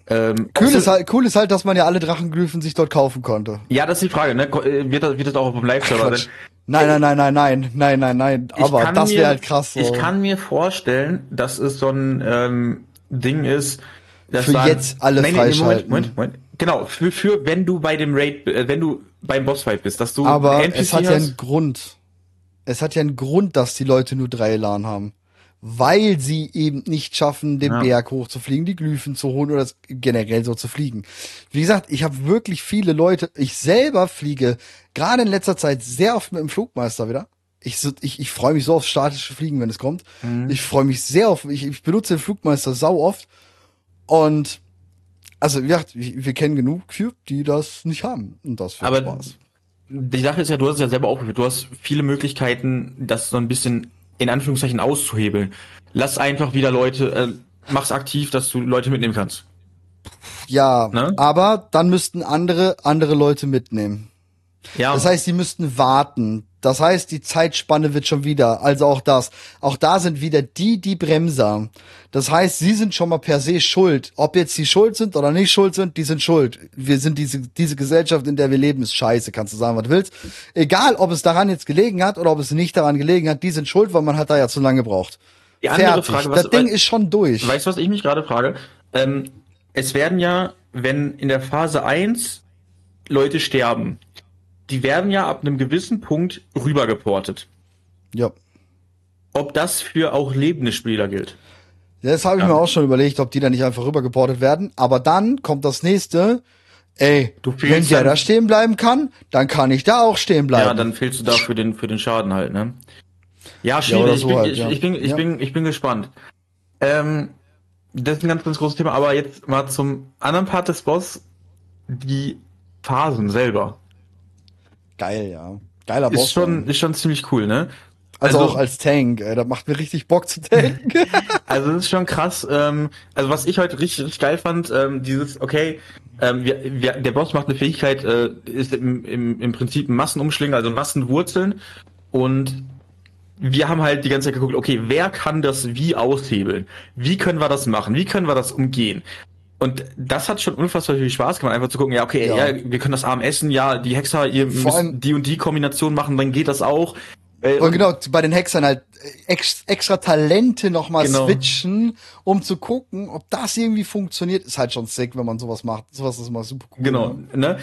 Ähm, Cool sie- ist, halt, cool ist halt, dass man ja alle Drachenglyphen sich dort kaufen konnte. Ja, das ist die Frage, ne? Äh, Wird das, wird das auch auf dem Live-Server sein? Nein, nein, nein, nein, nein, nein, nein, nein. Aber das wäre halt krass. So. Ich kann mir vorstellen, dass es so ein ähm, Ding ist, dass Für sagen- jetzt alle Nein, freischalten. Moment, Moment, Moment. Genau, für, für wenn du bei dem Raid, äh, wenn du beim Bossfight bist, dass du Aber einen es hat ja hast. einen Grund. Es hat ja einen Grund, dass die Leute nur drei Elan haben. Weil sie eben nicht schaffen, den Ja. Berg hochzufliegen, die Glyphen zu holen oder generell so zu fliegen. Wie gesagt, ich habe wirklich viele Leute, ich selber fliege gerade in letzter Zeit sehr oft mit dem Flugmeister wieder. Ich, ich, ich freue mich so aufs statische Fliegen, wenn es kommt. Mhm. Ich freue mich sehr auf, ich, ich benutze den Flugmeister sau oft. Und also, wie gesagt, wir kennen genug Cube, die das nicht haben. Und das für Aber Spaß. die Sache ist ja, du hast es ja selber aufgeführt, du hast viele Möglichkeiten, das so ein bisschen in Anführungszeichen auszuhebeln. Lass einfach wieder Leute, äh, mach's aktiv, dass du Leute mitnehmen kannst. Ja, Ne? aber dann müssten andere andere Leute mitnehmen. Ja, Das heißt, sie müssten warten. Das heißt, die Zeitspanne wird schon wieder. Also auch das. Auch da sind wieder die, die Bremser. Das heißt, sie sind schon mal per se schuld. Ob jetzt sie schuld sind oder nicht schuld sind, die sind schuld. Wir sind diese, diese Gesellschaft, in der wir leben, ist scheiße. Kannst du sagen, was du willst. Egal, ob es daran jetzt gelegen hat oder ob es nicht daran gelegen hat, die sind schuld, weil man hat da ja zu lange gebraucht. die andere Fertig. Frage, was, das Ding ist schon durch. Weißt du, was ich mich gerade frage? Ähm, es werden ja, wenn in der Phase 1 Leute sterben, die werden ja ab einem gewissen Punkt rübergeportet. Ja. Ob das für auch lebende Spieler gilt? Das habe ich Ja. mir auch schon überlegt, ob die da nicht einfach rübergeportet werden. Aber dann kommt das nächste. Ey, Du wenn der dann- da stehen bleiben kann, dann kann ich da auch stehen bleiben. Ja, dann fehlst du da für den, für den Schaden halt, ne? Ja, schwierig. so ich, bin, halt, ich, ja. ich, bin, ich, Ja. bin, ich bin gespannt. Ähm, das ist ein ganz, ganz großes Thema. Aber jetzt mal zum anderen Part des Boss. Die Phasen selber. Geil, ja. Geiler Ist Boss. schon, Mann. ist schon ziemlich cool, ne? Also, Also- auch als Tank, ey, das macht mir richtig Bock zu tanken. Also das ist schon krass. Ähm, also was ich heute richtig, richtig geil fand, ähm, dieses, okay, ähm, wir, wir, der Boss macht eine Fähigkeit, äh, ist im, im, im Prinzip ein Massenumschlinger, also Massenwurzeln. Und wir haben halt die ganze Zeit geguckt, okay, wer kann das wie aushebeln? Wie können wir das machen? Wie können wir das umgehen? Und das hat schon unfassbar viel Spaß gemacht, einfach zu gucken, ja, okay, Ja. ja, wir können das arm essen, ja, die Hexer, ihr Vor müsst die und die Kombination machen, dann geht das auch. Äh, Und genau, bei den Hexern halt ex, extra Talente nochmal Genau. switchen, um zu gucken, ob das irgendwie funktioniert. Ist halt schon sick, wenn man sowas macht. Sowas ist immer super cool. Genau, Ne? ne?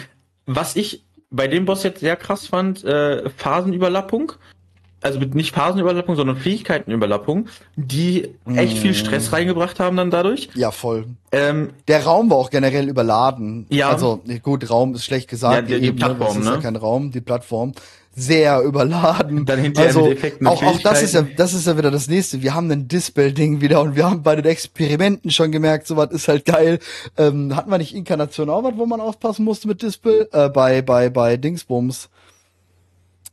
Was ich bei dem Boss jetzt sehr krass fand, äh, Phasenüberlappung. Also mit nicht Phasenüberlappung, sondern Fähigkeitenüberlappung, die echt viel Mm. Stress reingebracht haben dann dadurch. Ja, voll. Ähm, Der Raum war auch generell überladen. Ja. Also, gut, Raum ist schlecht gesagt. Ja, die- die Ebene, Plattform, das ist ja ne? kein Raum, die Plattform. Sehr überladen. Dann hinterher also, mit Effekten auch, auch das ist ja, das ist ja wieder das nächste. Wir haben ein Dispel-Ding wieder und wir haben bei den Experimenten schon gemerkt, sowas ist halt geil. Ähm, hatten wir nicht Inkarnation auch was, wo man aufpassen musste mit Dispel? Äh, bei, bei, bei Dingsbums.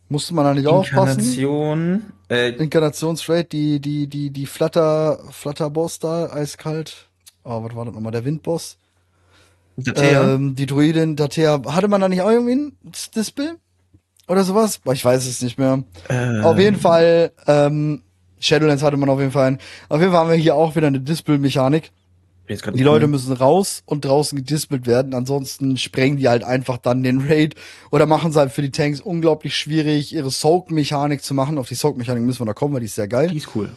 Musste man da nicht aufpassen? Inkarnation, äh, Inkarnation straight, die, die, die, die Flutter, Flutter-Boss da, eiskalt. Oh, was war das nochmal? Der Windboss? Datea. Ähm, die Druidin, Datea, hatte man da nicht auch irgendwie ein Dispel? Oder sowas? Ich weiß es nicht mehr. äh, Auf jeden Fall, ähm, Shadowlands hatte man auf jeden Fall. einen. Auf jeden Fall haben wir hier auch wieder eine Dispel-Mechanik. Die Leute müssen raus und draußen gedispelt werden. Ansonsten sprengen die halt einfach dann den Raid oder machen es halt für die Tanks unglaublich schwierig, ihre Soak-Mechanik zu machen. Auf die Soak-Mechanik müssen wir da kommen, weil die ist sehr geil. Die ist cool.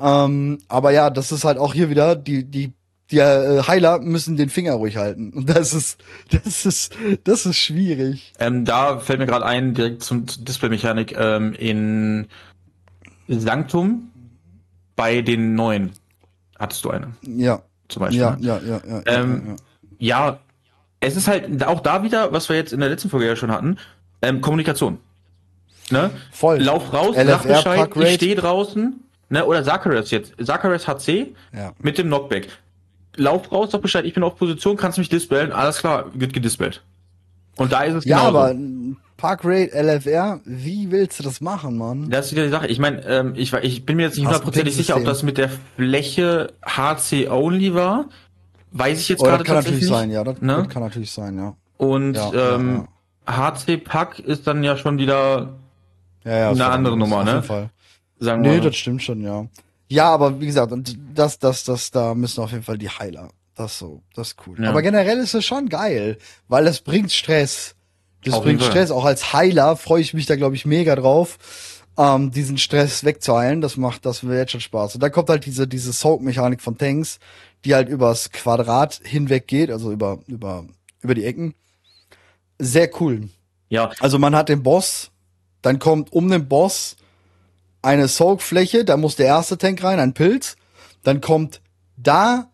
Ähm, aber ja, das ist halt auch hier wieder, die, die, die äh, Heiler müssen den Finger ruhig halten. Und das ist, das ist, das ist schwierig. Ähm, da fällt mir gerade ein, direkt zum zur Display-Mechanik, ähm, in Sanctum bei den neuen hattest du eine, Ja, zum Beispiel. ja, ne? ja, ja, ja, Ähm, ja, ja. Ja, es ist halt auch da wieder, was wir jetzt in der letzten Folge ja schon hatten, ähm, Kommunikation. Ne? Voll. Lauf raus, LFR, sag Bescheid, ich stehe draußen, ne? Oder Zacharias jetzt. Zacharias HC Ja. mit dem Knockback. Lauf raus, sag Bescheid, ich bin auf Position, kannst mich dispellen, alles klar, wird gedispelt. Und da ist es Ja, genauso. aber ein Park Raid LFR, wie willst du das machen, Mann? Das ist wieder die Sache. Ich meine, ähm, ich, ich bin mir jetzt nicht hundertprozentig sicher, ob das mit der Fläche HC only war. Weiß ich jetzt Oder gerade das kann natürlich tatsächlich sein, ja, das, ne? das kann natürlich sein, ja. Und Ja, ähm, HC Pack ist dann ja schon wieder, Ja, ja, Eine andere Nummer, auf ne? jeden Fall. sagen Nee, wir das stimmt schon, ja. Ja, aber wie gesagt, und das, das, das, da müssen auf jeden Fall die Heiler. Das so, das ist cool. Ja. Aber generell ist es schon geil, weil das bringt Stress. Das Auf bringt. Stress. Auch als Heiler freue ich mich da, glaube ich, mega drauf, ähm, diesen Stress wegzuheilen. Das macht, das wird jetzt schon Spaß. Und dann kommt halt diese, diese Soak-Mechanik von Tanks, die halt übers Quadrat hinweg geht, also über, über, über die Ecken. Sehr cool. Ja, Also man hat den Boss, dann kommt um den Boss eine Soak-Fläche, da muss der erste Tank rein, ein Pilz. Dann kommt da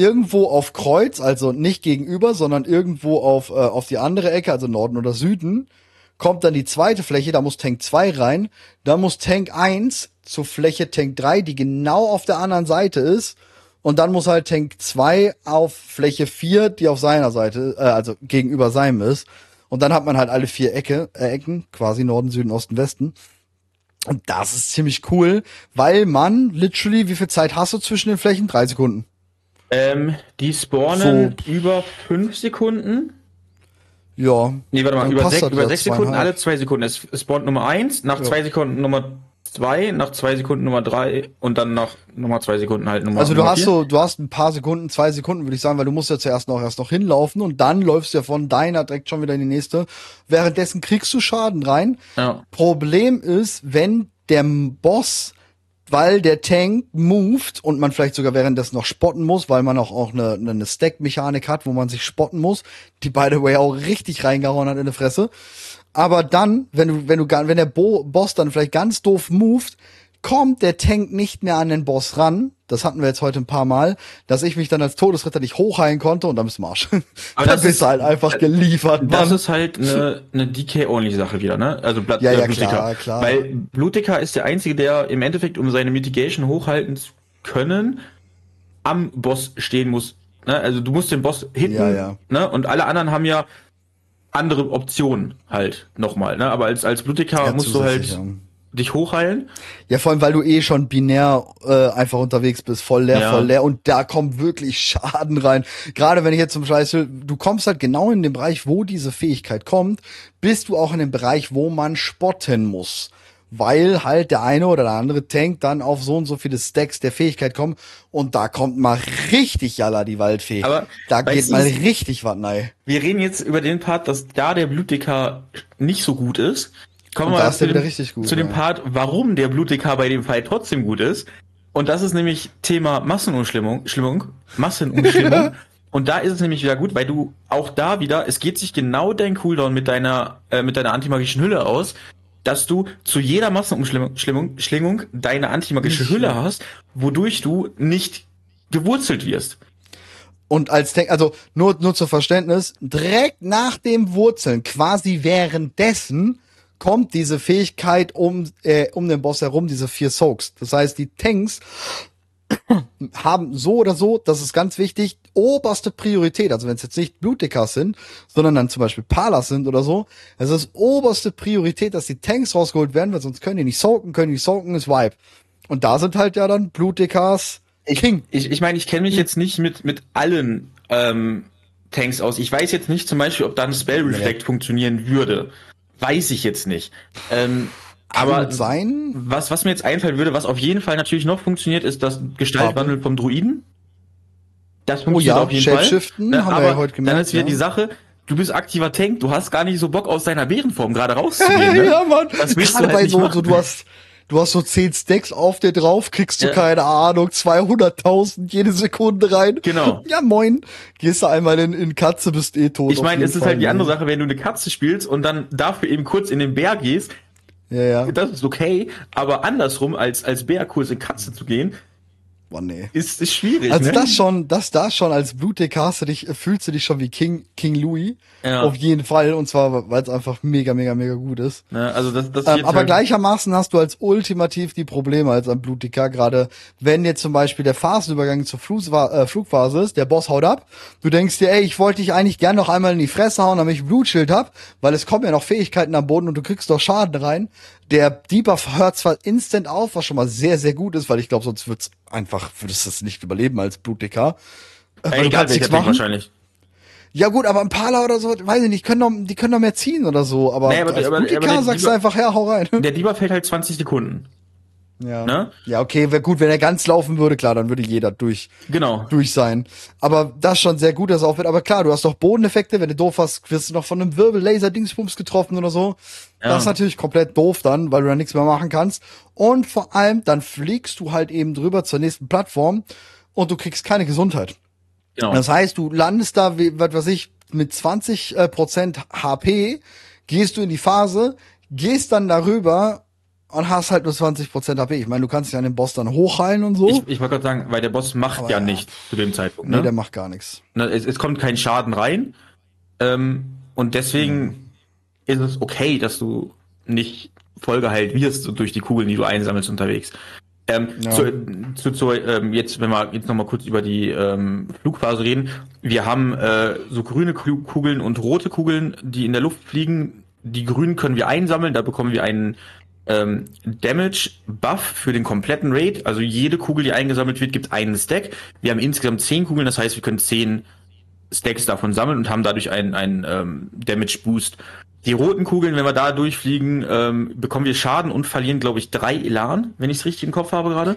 irgendwo auf Kreuz, also nicht gegenüber, sondern irgendwo auf, äh, auf die andere Ecke, also Norden oder Süden, kommt dann die zweite Fläche, da muss Tank 2 rein. Da muss Tank 1 zur Fläche Tank 3, die genau auf der anderen Seite ist. Und dann muss halt Tank 2 auf Fläche 4, die auf seiner Seite, äh, also gegenüber seinem ist. Und dann hat man halt alle vier Ecke, äh, Ecken, quasi Norden, Süden, Osten, Westen. Und das ist ziemlich cool, weil man literally, wie viel Zeit hast du zwischen den Flächen? Drei Sekunden. Ähm, die spawnen über fünf Sekunden. Ja. Nee, warte mal, über, passt sech, das über ja, sechs Sekunden, alle zwei Sekunden. Es spawnt Nummer eins, nach Ja. zwei Sekunden Nummer zwei, nach zwei Sekunden Nummer drei und dann nach Nummer zwei Sekunden halt Nummer Also du Nummer hast vier. so, du hast ein paar Sekunden, zwei Sekunden, würde ich sagen, weil du musst ja zuerst noch erst noch hinlaufen und dann läufst du ja von deiner direkt schon wieder in die nächste. Währenddessen kriegst du Schaden rein. Ja. Problem ist, wenn der Boss, weil der Tank moved und man vielleicht sogar währenddessen noch spotten muss, weil man auch, auch eine, eine Stack-Mechanik hat, wo man sich spotten muss, die by the way auch richtig reingehauen hat in die Fresse. Aber dann, wenn du, wenn du, wenn der Bo Boss dann vielleicht ganz doof moved, kommt der Tank nicht mehr an den Boss ran. Das hatten wir jetzt heute ein paar Mal, dass ich mich dann als Todesritter nicht hochheilen konnte und dann bist du im Arsch. Aber dann das bist ist- du halt einfach geliefert, Das Mann. ist halt eine, eine DK-only-Sache wieder, ne? Also Blatt, Ja, ja, äh, Blutdicker. klar, klar. Weil Blutdicker ist der Einzige, der im Endeffekt, um seine Mitigation hochhalten zu können, am Boss stehen muss. Ne? Also du musst den Boss hitten, Ja, ja. Ne? Und alle anderen haben ja andere Optionen halt nochmal. Ne? Aber als, als Blutdicker Ja, musst du halt ja. Dich hochheilen. Ja, vor allem, weil du eh schon binär äh, einfach unterwegs bist, voll leer, Ja. voll leer und da kommt wirklich Schaden rein. Gerade wenn ich jetzt zum Beispiel, du kommst halt genau in den Bereich, wo diese Fähigkeit kommt, bist du auch in dem Bereich, wo man spotten muss. Weil halt der eine oder der andere Tank dann auf so und so viele Stacks der Fähigkeit kommt und da kommt mal richtig Jalla die Waldfee. Aber da geht mal richtig was rein. Wir reden jetzt über den Part, dass da der Blutdicker nicht so gut ist. Kommen wir mal zu dem, gut, zu dem ja. Part, warum der Blutdicker bei dem Fall trotzdem gut ist. Und das ist nämlich Thema Massenumschlimmung, Schlimmung, Massenumschlimmung. Und da ist es nämlich wieder gut, weil du auch da wieder, es geht sich genau dein Cooldown mit deiner, äh, mit deiner antimagischen Hülle aus, dass du zu jeder Massenumschlimmung Schlimmung, Schlingung deine antimagische Hülle ja. hast, wodurch du nicht gewurzelt wirst. Und als Tank, also nur, nur zur Verständnis, direkt nach dem Wurzeln, quasi währenddessen, kommt diese Fähigkeit um, äh, um den Boss herum, diese vier Soaks. Das heißt, die Tanks haben so oder so, das ist ganz wichtig, oberste Priorität. Also wenn es jetzt nicht Blutdickers sind, sondern dann zum Beispiel Palas sind oder so, es ist oberste Priorität, dass die Tanks rausgeholt werden, weil sonst können die nicht soaken, können die nicht soaken, ist Vibe. Und da sind halt ja dann Blutdickers King. Ich, ich meine, ich kenne mich jetzt nicht mit, mit allen ähm, Tanks aus. Ich weiß jetzt nicht zum Beispiel, ob da ein Spell Reflect funktionieren würde. Weiß ich jetzt nicht. Ähm, aber sein. was, was mir jetzt einfallen würde, was auf jeden Fall natürlich noch funktioniert, ist das Gestaltwandel vom Druiden. Das funktioniert ja, auf jeden Fall. haben wir aber ja heute gemerkt, Dann ist wieder ja. die Sache, du bist aktiver Tank, du hast gar nicht so Bock aus deiner Bärenform gerade rauszugehen. Ne? ja, Mann. Das willst du halt bei nicht so, machen. so, du hast, du hast so 10 Stacks auf dir drauf, kriegst du, Ja. keine Ahnung, 200.000 jede Sekunde rein. Genau. Ja, moin. Gehst du einmal in, in Katze, bist eh tot. Ich meine, es ist Fall, halt die andere Sache, wenn du eine Katze spielst und dann dafür eben kurz in den Bär gehst, Ja, ja. das ist okay, aber andersrum als als Bär kurz in Katze zu gehen, Boah, nee. ist ist schwierig. Also ne? das schon, das da schon als Blutdicker hast du dich, fühlst du dich schon wie King, King Louis. Ja. Auf jeden Fall. Und zwar, weil es einfach mega, mega, mega gut ist. Ne, also das, das Ähm, aber halt- gleichermaßen hast du als ultimativ die Probleme als ein Blutdicker, gerade wenn jetzt zum Beispiel der Phasenübergang zur Flugwa äh, Flugphase ist, der Boss haut ab, du denkst dir, ey, ich wollte dich eigentlich gern noch einmal in die Fresse hauen, damit ich ein Blutschild hab, weil es kommen ja noch Fähigkeiten am Boden und du kriegst doch Schaden rein. Der Debuff hört zwar instant auf, was schon mal sehr, sehr gut ist, weil ich glaube, sonst wird's einfach, würdest du es nicht überleben als Blutdicker. Äh, Ey, du egal, welcher machen. wahrscheinlich. Ja gut, aber ein Pala oder so, weiß ich nicht, können doch, die können doch mehr ziehen oder so, aber, Nee, aber- als aber- aber sagst du Debuff- einfach, ja, hau rein. Der Dieber fällt halt 20 Sekunden. Ja. Ne? Ja, okay, wäre gut, wenn er ganz laufen würde, klar, dann würde jeder durch, Genau. durch sein. Aber das ist schon sehr gut, dass er aufhört. Aber klar, du hast doch Bodeneffekte, wenn du doof hast, wirst du noch von einem Wirbel-Laser-Dingsbums getroffen oder so. Ja. Das ist natürlich komplett doof dann, weil du da nichts mehr machen kannst. Und vor allem, dann fliegst du halt eben drüber zur nächsten Plattform und du kriegst keine Gesundheit. Genau. Das heißt, du landest da, wie, was weiß ich, mit 20 äh, Prozent HP, gehst du in die Phase, gehst dann darüber und hast halt nur 20 Prozent HP. Ich meine, du kannst dich an den Boss dann hochheilen und so. Ich, ich wollte gerade sagen, weil der Boss macht ja, ja. nichts zu dem Zeitpunkt. nee, Ne? der macht gar nichts. Es, es kommt kein Schaden rein. Ähm, und deswegen ist es okay, dass du nicht vollgeheilt wirst durch die Kugeln, die du einsammelst unterwegs. Ähm, Ja. zu, zu, zu, ähm, jetzt, wenn wir jetzt nochmal kurz über die ähm, Flugphase reden. Wir haben äh, so grüne Ku- Kugeln und rote Kugeln, die in der Luft fliegen. Die grünen können wir einsammeln, da bekommen wir einen ähm, Damage-Buff für den kompletten Raid. Also jede Kugel, die eingesammelt wird, gibt einen Stack. Wir haben insgesamt zehn Kugeln, das heißt, wir können zehn Stacks davon sammeln und haben dadurch einen, einen ähm, Damage-Boost. Die roten Kugeln, wenn wir da durchfliegen, ähm, bekommen wir Schaden und verlieren, glaube ich, drei Elan, wenn ich es richtig im Kopf habe gerade.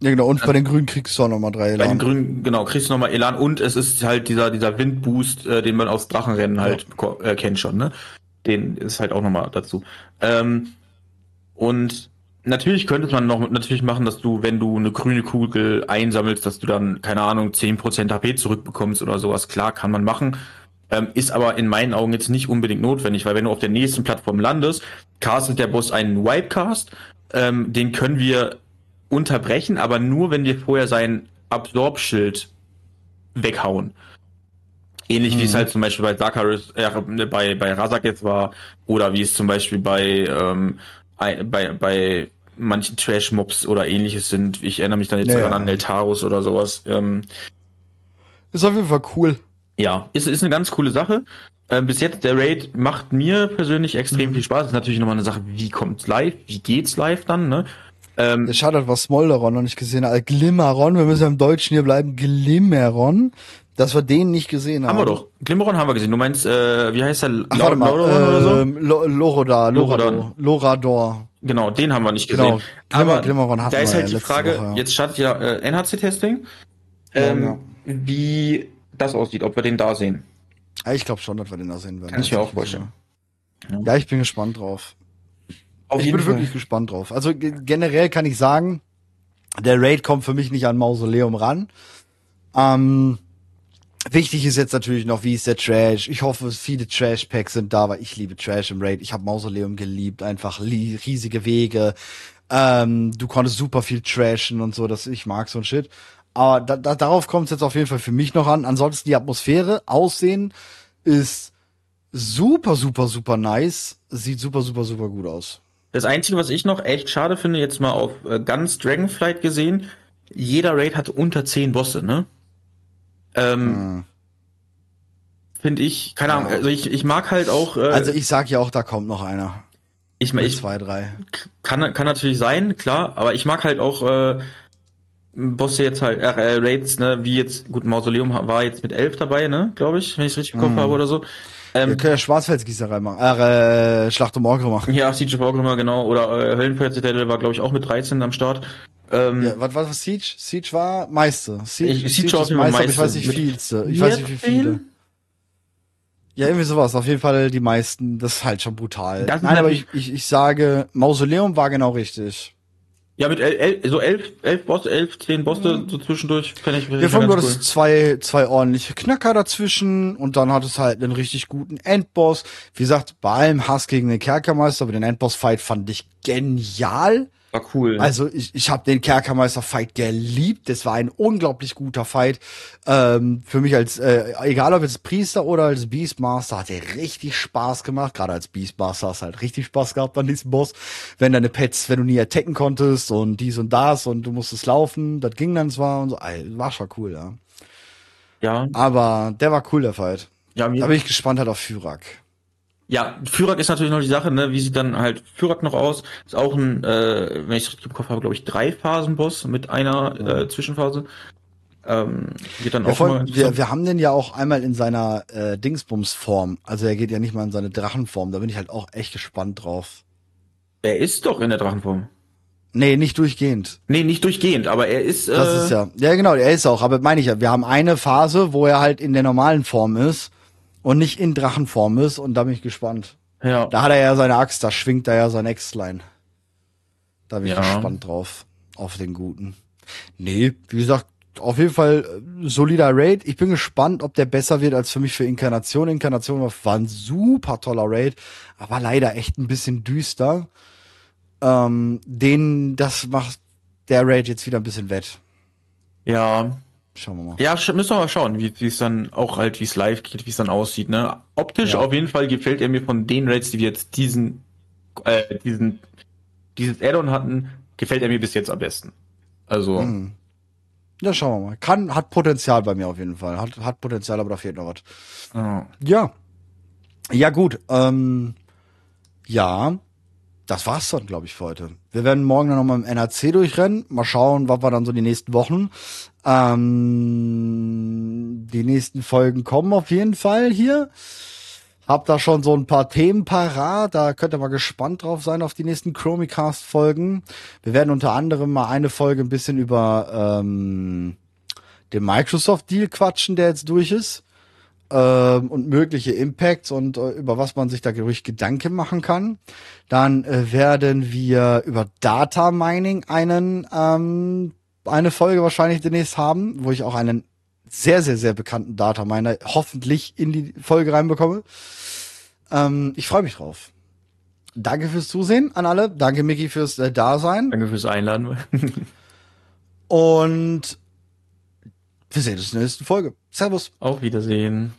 Ja, genau. Und bei den Grünen kriegst du auch nochmal drei Bei den Elan. grünen, genau, kriegst du nochmal Elan und es ist halt dieser, dieser Windboost, äh, den man aus Drachenrennen halt ko- äh, kennt schon, ne? Den ist halt auch nochmal dazu. Ähm, und natürlich könnte man noch natürlich machen, dass du, wenn du eine grüne Kugel einsammelst, dass du dann, keine Ahnung, 10% HP zurückbekommst oder sowas. Klar, kann man machen. Ähm, ist aber in meinen Augen jetzt nicht unbedingt notwendig, weil wenn du auf der nächsten Plattform landest, castet der Boss einen Wipecast. Ähm, den können wir unterbrechen, aber nur, wenn wir vorher sein Absorb-Schild weghauen. Ähnlich wie es Mhm. halt zum Beispiel bei Zakaris, äh, bei, bei Razak jetzt war, oder wie es zum Beispiel bei, ähm, bei, bei manchen Trash-Mobs oder ähnliches sind. Ich erinnere mich dann jetzt Ja, sogar ja. an Eltarus oder sowas. Ähm, Ist auf jeden Fall cool. ja, ist, ist eine ganz coole Sache. Äh, bis jetzt, der Raid macht mir persönlich extrem Mhm. viel Spaß. Ist natürlich nochmal eine Sache, wie kommt's live? Wie geht's live dann, ne? Ähm, Schade, was Smolderon noch nicht gesehen hat. Glimmeron, wir müssen ja im Deutschen hier bleiben. Glimmeron, dass wir den nicht gesehen haben. haben wir doch. Glimmeron haben wir gesehen. Du meinst, äh, wie heißt der? Ach, warte mal, oder so? ähm, Lo- Lorodar, Lorador. Lorador. Genau, den haben wir nicht gesehen. Genau, Glimmer- Aber Glimmeron hatten da ist wir halt die Frage, jetzt startet ja äh, NHC-Testing, ähm, wie das aussieht, ob wir den da sehen. Ich glaube schon, dass wir den da sehen werden. Kann ich mir auch vorstellen. Ja, ich bin gespannt drauf. Auf ich bin wirklich gespannt drauf. Also ge- generell kann ich sagen, der Raid kommt für mich nicht an Mausoleum ran. Ähm, wichtig ist jetzt natürlich noch, wie ist der Trash. Ich hoffe, viele Trash-Packs sind da, weil ich liebe Trash im Raid. Ich habe Mausoleum geliebt, einfach riesige Wege. Ähm, du konntest super viel trashen und so, das ich mag so ein Shit. Aber da, da, darauf kommt es jetzt auf jeden Fall für mich noch an. Ansonsten die Atmosphäre, Aussehen ist super, super, super nice. Sieht super, super, super gut aus. Das Einzige, was ich noch echt schade finde, jetzt mal auf äh, ganz Dragonflight gesehen, jeder Raid hat unter 10 Bosse, ne? Ähm, Hm. Finde ich, keine Ahnung, also ich, ich mag halt auch, äh, Also ich sag ja auch, da kommt noch einer. ich, Mit ich zwei, drei. kann, kann natürlich sein, klar, aber ich mag halt auch äh, Bosse jetzt halt, äh, Raids, ne, wie jetzt, gut, Mausoleum war jetzt mit elf dabei, ne, glaube ich, wenn ich es richtig im Kopf Mhm. habe oder so. Wir Ähm, können ja Schwarzfelsgießerei machen. Äh, Schlacht um machen. ja, Siege of Orgrimmar, genau, oder äh, Höllenfeuer Zitadelle war, glaube ich, auch mit 13 am Start. Ähm, Ja, was war Siege? Siege war Meister. Siege, Ich- Siege war auf ist Meister, aber ich weiß Meister. nicht vielste. Ich weiß nicht wie viele. 14? Ja, irgendwie sowas. Auf jeden Fall die meisten. Das ist halt schon brutal. Das Nein, aber ich, ich, ich sage, Mausoleum war genau richtig. Ja, mit el, el, so elf, elf Bosse, elf, zehn Bosse so zwischendurch kann ich Ja, vor allem, hattest zwei, zwei ordentliche Knacker dazwischen und dann hat es halt einen richtig guten Endboss. Wie gesagt, bei allem Hass gegen den Kerkermeister, aber den Endboss-Fight fand ich genial. War cool. Also ich, ich habe den Kerkermeister-Fight geliebt. Das war ein unglaublich guter Fight. Ähm, für mich als, äh, egal ob als Priester oder als Beastmaster, hat der richtig Spaß gemacht. Gerade als Beastmaster hast du halt richtig Spaß gehabt an diesem Boss. Wenn deine Pets, wenn du nie attacken konntest und dies und das und du musstest laufen, das ging dann zwar und so. Ey, war schon cool, ja. ja, Aber der war cool, der Fight. ja, Da bin ich gespannt halt auf Fyrak. Ja, Fyrak ist natürlich noch die Sache, ne? Wie sieht dann halt Fyrak noch aus? Ist auch ein, äh, wenn ich es richtig im Kopf habe, glaube ich, drei Phasen-Boss mit einer äh, Zwischenphase. Ähm, wird dann Ja, auch voll, wir, wir haben den ja auch einmal in seiner äh, Dingsbums-Form. Also er geht ja nicht mal in seine Drachenform. Da bin ich halt auch echt gespannt drauf. Er ist doch in der Drachenform. Nee, nicht durchgehend. Nee, nicht durchgehend, aber er ist. Das äh, ist ja. Ja, genau, er ist auch. Aber meine ich ja, wir haben eine Phase, wo er halt in der normalen Form ist und nicht in Drachenform ist. Und da bin ich gespannt. Ja. Da hat er ja seine Axt, da schwingt er ja sein Äxtlein. Da bin ich Ja. gespannt drauf. Auf den guten. Nee, wie gesagt, auf jeden Fall äh, solider Raid. Ich bin gespannt, ob der besser wird als für mich für Inkarnation. Inkarnation war- war ein super toller Raid, aber leider echt ein bisschen düster. Ähm, den, das macht der Raid jetzt wieder ein bisschen wett. Ja. Schauen wir mal. Ja, müssen wir mal schauen, wie es dann auch halt, wie es live geht, wie es dann aussieht, ne? Optisch Ja. auf jeden Fall gefällt er mir von den Raids, die wir jetzt diesen, äh, diesen, dieses Add-on hatten, gefällt er mir bis jetzt am besten. Also, Mhm. Ja, schauen wir mal. Kann, hat Potenzial bei mir auf jeden Fall. Hat, hat Potenzial, aber da fehlt noch was. ja. Ja. Ja, gut. Ähm, ja, das war's dann, glaube ich, für heute. Wir werden morgen dann nochmal im NRC durchrennen. Mal schauen, was wir dann so die nächsten Wochen. Ähm, die nächsten Folgen kommen auf jeden Fall hier. Hab da schon so ein paar Themen parat. Da könnt ihr mal gespannt drauf sein auf die nächsten Chromicast-Folgen. Wir werden unter anderem mal eine Folge ein bisschen über ähm, den Microsoft-Deal quatschen, der jetzt durch ist ähm, und mögliche Impacts und äh, über was man sich da ruhig Gedanken machen kann. Dann äh, werden wir über Data Mining einen ähm, eine Folge wahrscheinlich demnächst haben, wo ich auch einen sehr sehr sehr bekannten Data Miner hoffentlich in die Folge reinbekomme. Ähm, ich freue mich drauf. Danke fürs Zusehen an alle. Danke Micky fürs äh, Dasein Danke fürs Einladen. und wir sehen uns in der nächsten Folge. Servus. Auf Wiedersehen.